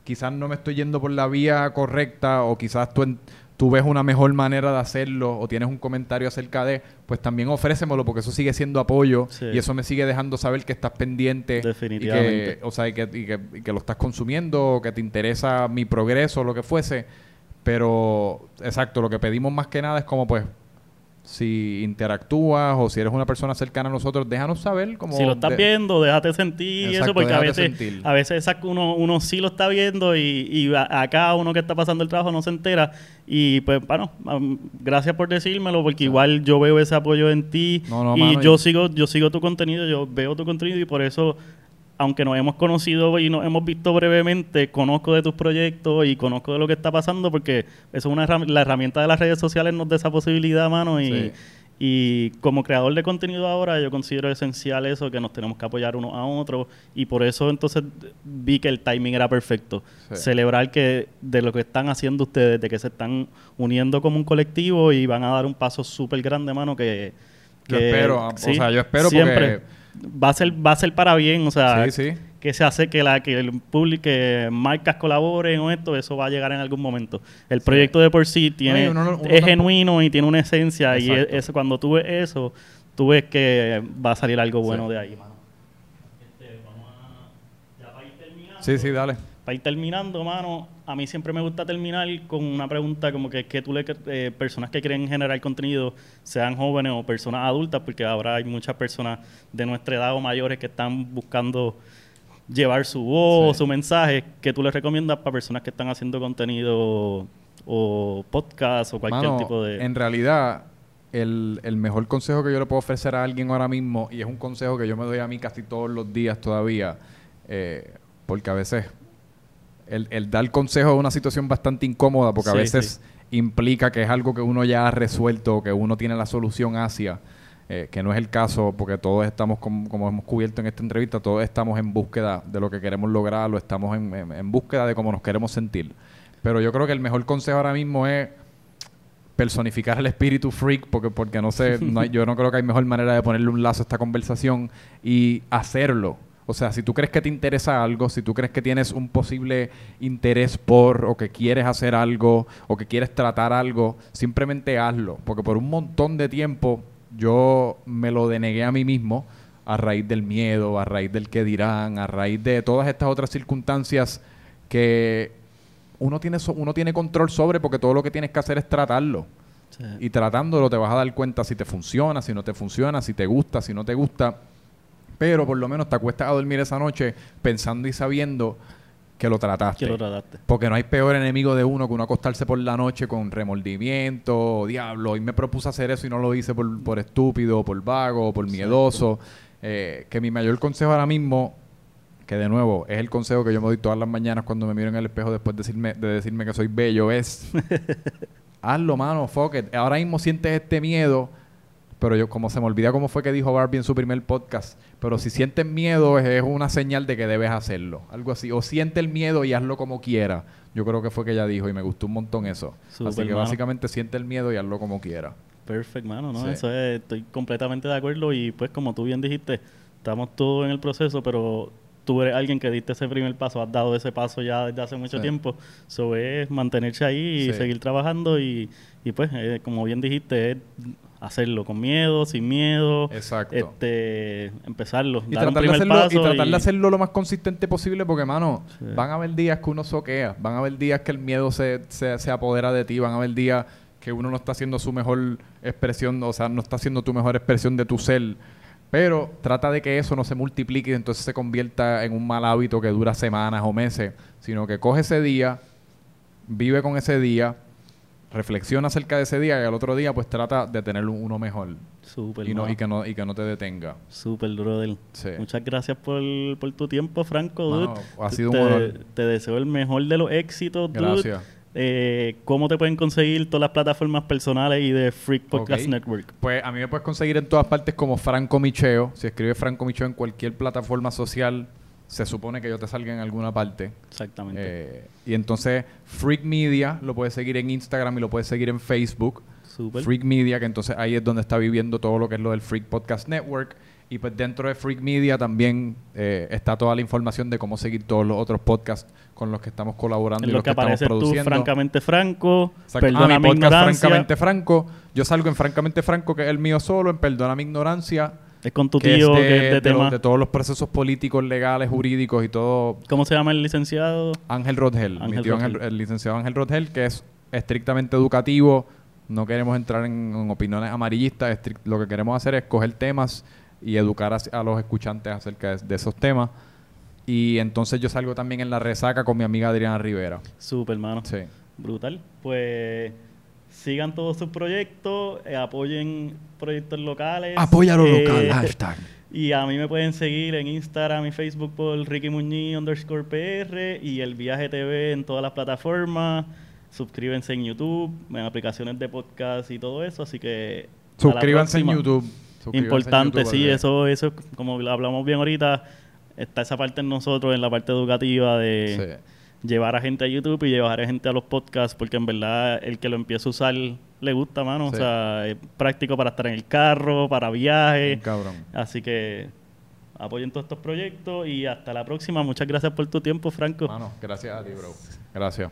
quizás no me estoy yendo por la vía correcta o quizás tú, tú ves una mejor manera de hacerlo o tienes un comentario acerca de, pues también ofrécemelo porque eso sigue siendo apoyo Sí. y eso me sigue dejando saber que estás pendiente. Definitivamente. Y que, o sea, y que, y que- y que lo estás consumiendo, o que te interesa mi progreso, lo que fuese. Pero, exacto, lo que pedimos más que nada es como, pues, si interactúas o si eres una persona cercana a nosotros, déjanos saber como... si lo estás de- viendo, déjate sentir y eso, Exacto, porque a veces, sentir. a veces exacto, uno, uno sí lo está viendo y, y acá uno que está pasando el trabajo no se entera. Y pues, bueno, gracias por decírmelo, porque igual yo veo ese apoyo en ti No, no, y mano, yo sigo, yo sigo tu contenido, yo veo tu contenido y por eso aunque nos hemos conocido y nos hemos visto brevemente, conozco de tus proyectos y conozco de lo que está pasando porque eso es una la herramienta de las redes sociales nos da esa posibilidad, mano, y, y como creador de contenido ahora yo considero esencial eso, que nos tenemos que apoyar uno a otro y por eso entonces vi que el timing era perfecto. Celebrar que de lo que están haciendo ustedes, de que se están uniendo como un colectivo y van a dar un paso súper grande, mano, que... yo espero, o sea, yo espero siempre va a ser va a ser para bien, o sea, que se hace que la que el público que marcas colaboren o esto, eso va a llegar en algún momento. El proyecto de por sí tiene es genuino y tiene una esencia y es, cuando tú ves eso, tú ves que va a salir algo bueno de ahí, mano. Este, vamos a, ya para ir terminando. Sí, sí, dale. Para ir terminando, mano, a mí siempre me gusta terminar con una pregunta como que, que tú le eh, personas que quieren generar contenido, sean jóvenes o personas adultas, porque ahora hay muchas personas de nuestra edad o mayores que están buscando llevar su voz, su mensaje, que tú les recomiendas para personas que están haciendo contenido o podcast o cualquier tipo de... En realidad, el, el, mejor consejo que yo le puedo ofrecer a alguien ahora mismo, y es un consejo que yo me doy a mí casi todos los días todavía, eh, porque a veces el, el, dar consejo es una situación bastante incómoda, porque a veces implica que es algo que uno ya ha resuelto, que uno tiene la solución hacia. Eh, que no es el caso, porque todos estamos, como, hemos cubierto en esta entrevista, todos estamos en búsqueda de lo que queremos lograr, o estamos en, búsqueda de cómo nos queremos sentir. Pero yo creo que el mejor consejo ahora mismo es personificar el espíritu freak, porque, porque no sé, yo no creo que hay mejor manera de ponerle un lazo a esta conversación y hacerlo. O sea, si tú crees que te interesa algo, si tú crees que tienes un posible interés por, o que quieres hacer algo, o que quieres tratar algo, simplemente hazlo. Porque por un montón de tiempo yo me lo denegué a mí mismo a raíz del miedo, a raíz del que dirán, a raíz de todas estas otras circunstancias que uno tiene, uno tiene control sobre porque todo lo que tienes que hacer es tratarlo. Y tratándolo te vas a dar cuenta si te funciona, si no te funciona, si te gusta, si no te gusta. Pero por lo menos te acuestas a dormir esa noche pensando y sabiendo que lo trataste. Que lo trataste. Porque no hay peor enemigo de uno que uno acostarse por la noche con remordimiento, diablo, y me propuse hacer eso y no lo hice por, por estúpido, por vago, por miedoso. Eh, que mi mayor consejo ahora mismo, que de nuevo es el consejo que yo me doy todas las mañanas cuando me miro en el espejo después de decirme, de decirme que soy bello, es hazlo, mano, fuck it. Ahora mismo sientes este miedo pero yo como se me olvida cómo fue que dijo Barbie en su primer podcast, pero si sientes miedo es, una señal de que debes hacerlo, algo así, o siente el miedo y hazlo como quiera. Yo creo que fue que ella dijo y me gustó un montón eso. así que básicamente siente el miedo y hazlo como quiera. Perfecto, mano, ¿no? Eso estoy completamente de acuerdo y pues como tú bien dijiste, estamos todos en el proceso, pero tú eres alguien que diste ese primer paso, has dado ese paso ya desde hace mucho tiempo. Eso es mantenerse ahí y seguir trabajando y, y pues, eh, como bien dijiste, es hacerlo con miedo, sin miedo. Exacto. Este, empezarlo. Y tratar, de hacerlo, y tratar de hacerlo lo más consistente posible porque, mano, van a haber días que uno soquea, van a haber días que el miedo se, se, se apodera de ti, van a haber días que uno no está haciendo su mejor expresión, o sea, no está haciendo tu mejor expresión de tu ser. Pero trata de que eso no se multiplique y entonces se convierta en un mal hábito que dura semanas o meses, sino que coge ese día, vive con ese día, reflexiona acerca de ese día y al otro día pues trata de tener uno mejor. Súper. Y, no, y, que no, y que no te detenga. Súper, brother. Sí. Muchas gracias por, por, tu tiempo, Franco. ha sido un te, honor. Te deseo el mejor de los éxitos, Gracias. Eh, ¿Cómo te pueden conseguir todas las plataformas personales y de Freak Podcast Network? Pues a mí me puedes conseguir en todas partes como Franco Micheo. Si escribes Franco Micheo en cualquier plataforma social, se supone que yo te salga en alguna parte. Exactamente. Eh, y entonces Freak Media lo puedes seguir en Instagram y lo puedes seguir en Facebook. Super. Freak Media, que entonces ahí es donde está viviendo todo lo que es lo del Freak Podcast Network. Y pues dentro de Freak Media también eh, está toda la información de cómo seguir todos los otros podcasts con los que estamos colaborando y los que, estamos produciendo. Tú, francamente Franco, Perdona ah, mi podcast Francamente Franco. Yo salgo en Francamente Franco, que es el mío solo, en Perdona mi ignorancia es con tu tío, de, de, todos los procesos políticos, legales, jurídicos y todo. ¿Cómo se llama el licenciado? Ángel Rodgel. mi tío el licenciado Ángel Rodgel, que es estrictamente educativo. No queremos entrar en, opiniones amarillistas. lo que queremos hacer es coger temas y educar a, los escuchantes acerca de, esos temas. Y entonces yo salgo también en la resaca con mi amiga Adriana Rivera. Súper, hermano. Sí. Brutal. Pues sigan todos sus proyectos, eh, apoyen proyectos locales. Apoya lo eh, local, hashtag. Y a mí me pueden seguir en Instagram y Facebook por Ricky Muñiz underscore PR y el Viaje TV en todas las plataformas. Suscríbanse en YouTube, en aplicaciones de podcast y todo eso. Así que. Suscríbanse en. YouTube. Suscríbanse en Importante, YouTube, sí, eso, eso, como lo hablamos bien ahorita, está esa parte en nosotros, en la parte educativa de Sí. Llevar a gente a YouTube y llevar a gente a los podcasts, porque en verdad el que lo empieza a usar le gusta, mano. Sí. O sea, es práctico para estar en el carro, para viajes. Cabrón. Así que apoyen todos estos proyectos y hasta la próxima. Muchas gracias por tu tiempo, Franco. Mano, gracias a ti, bro. Gracias.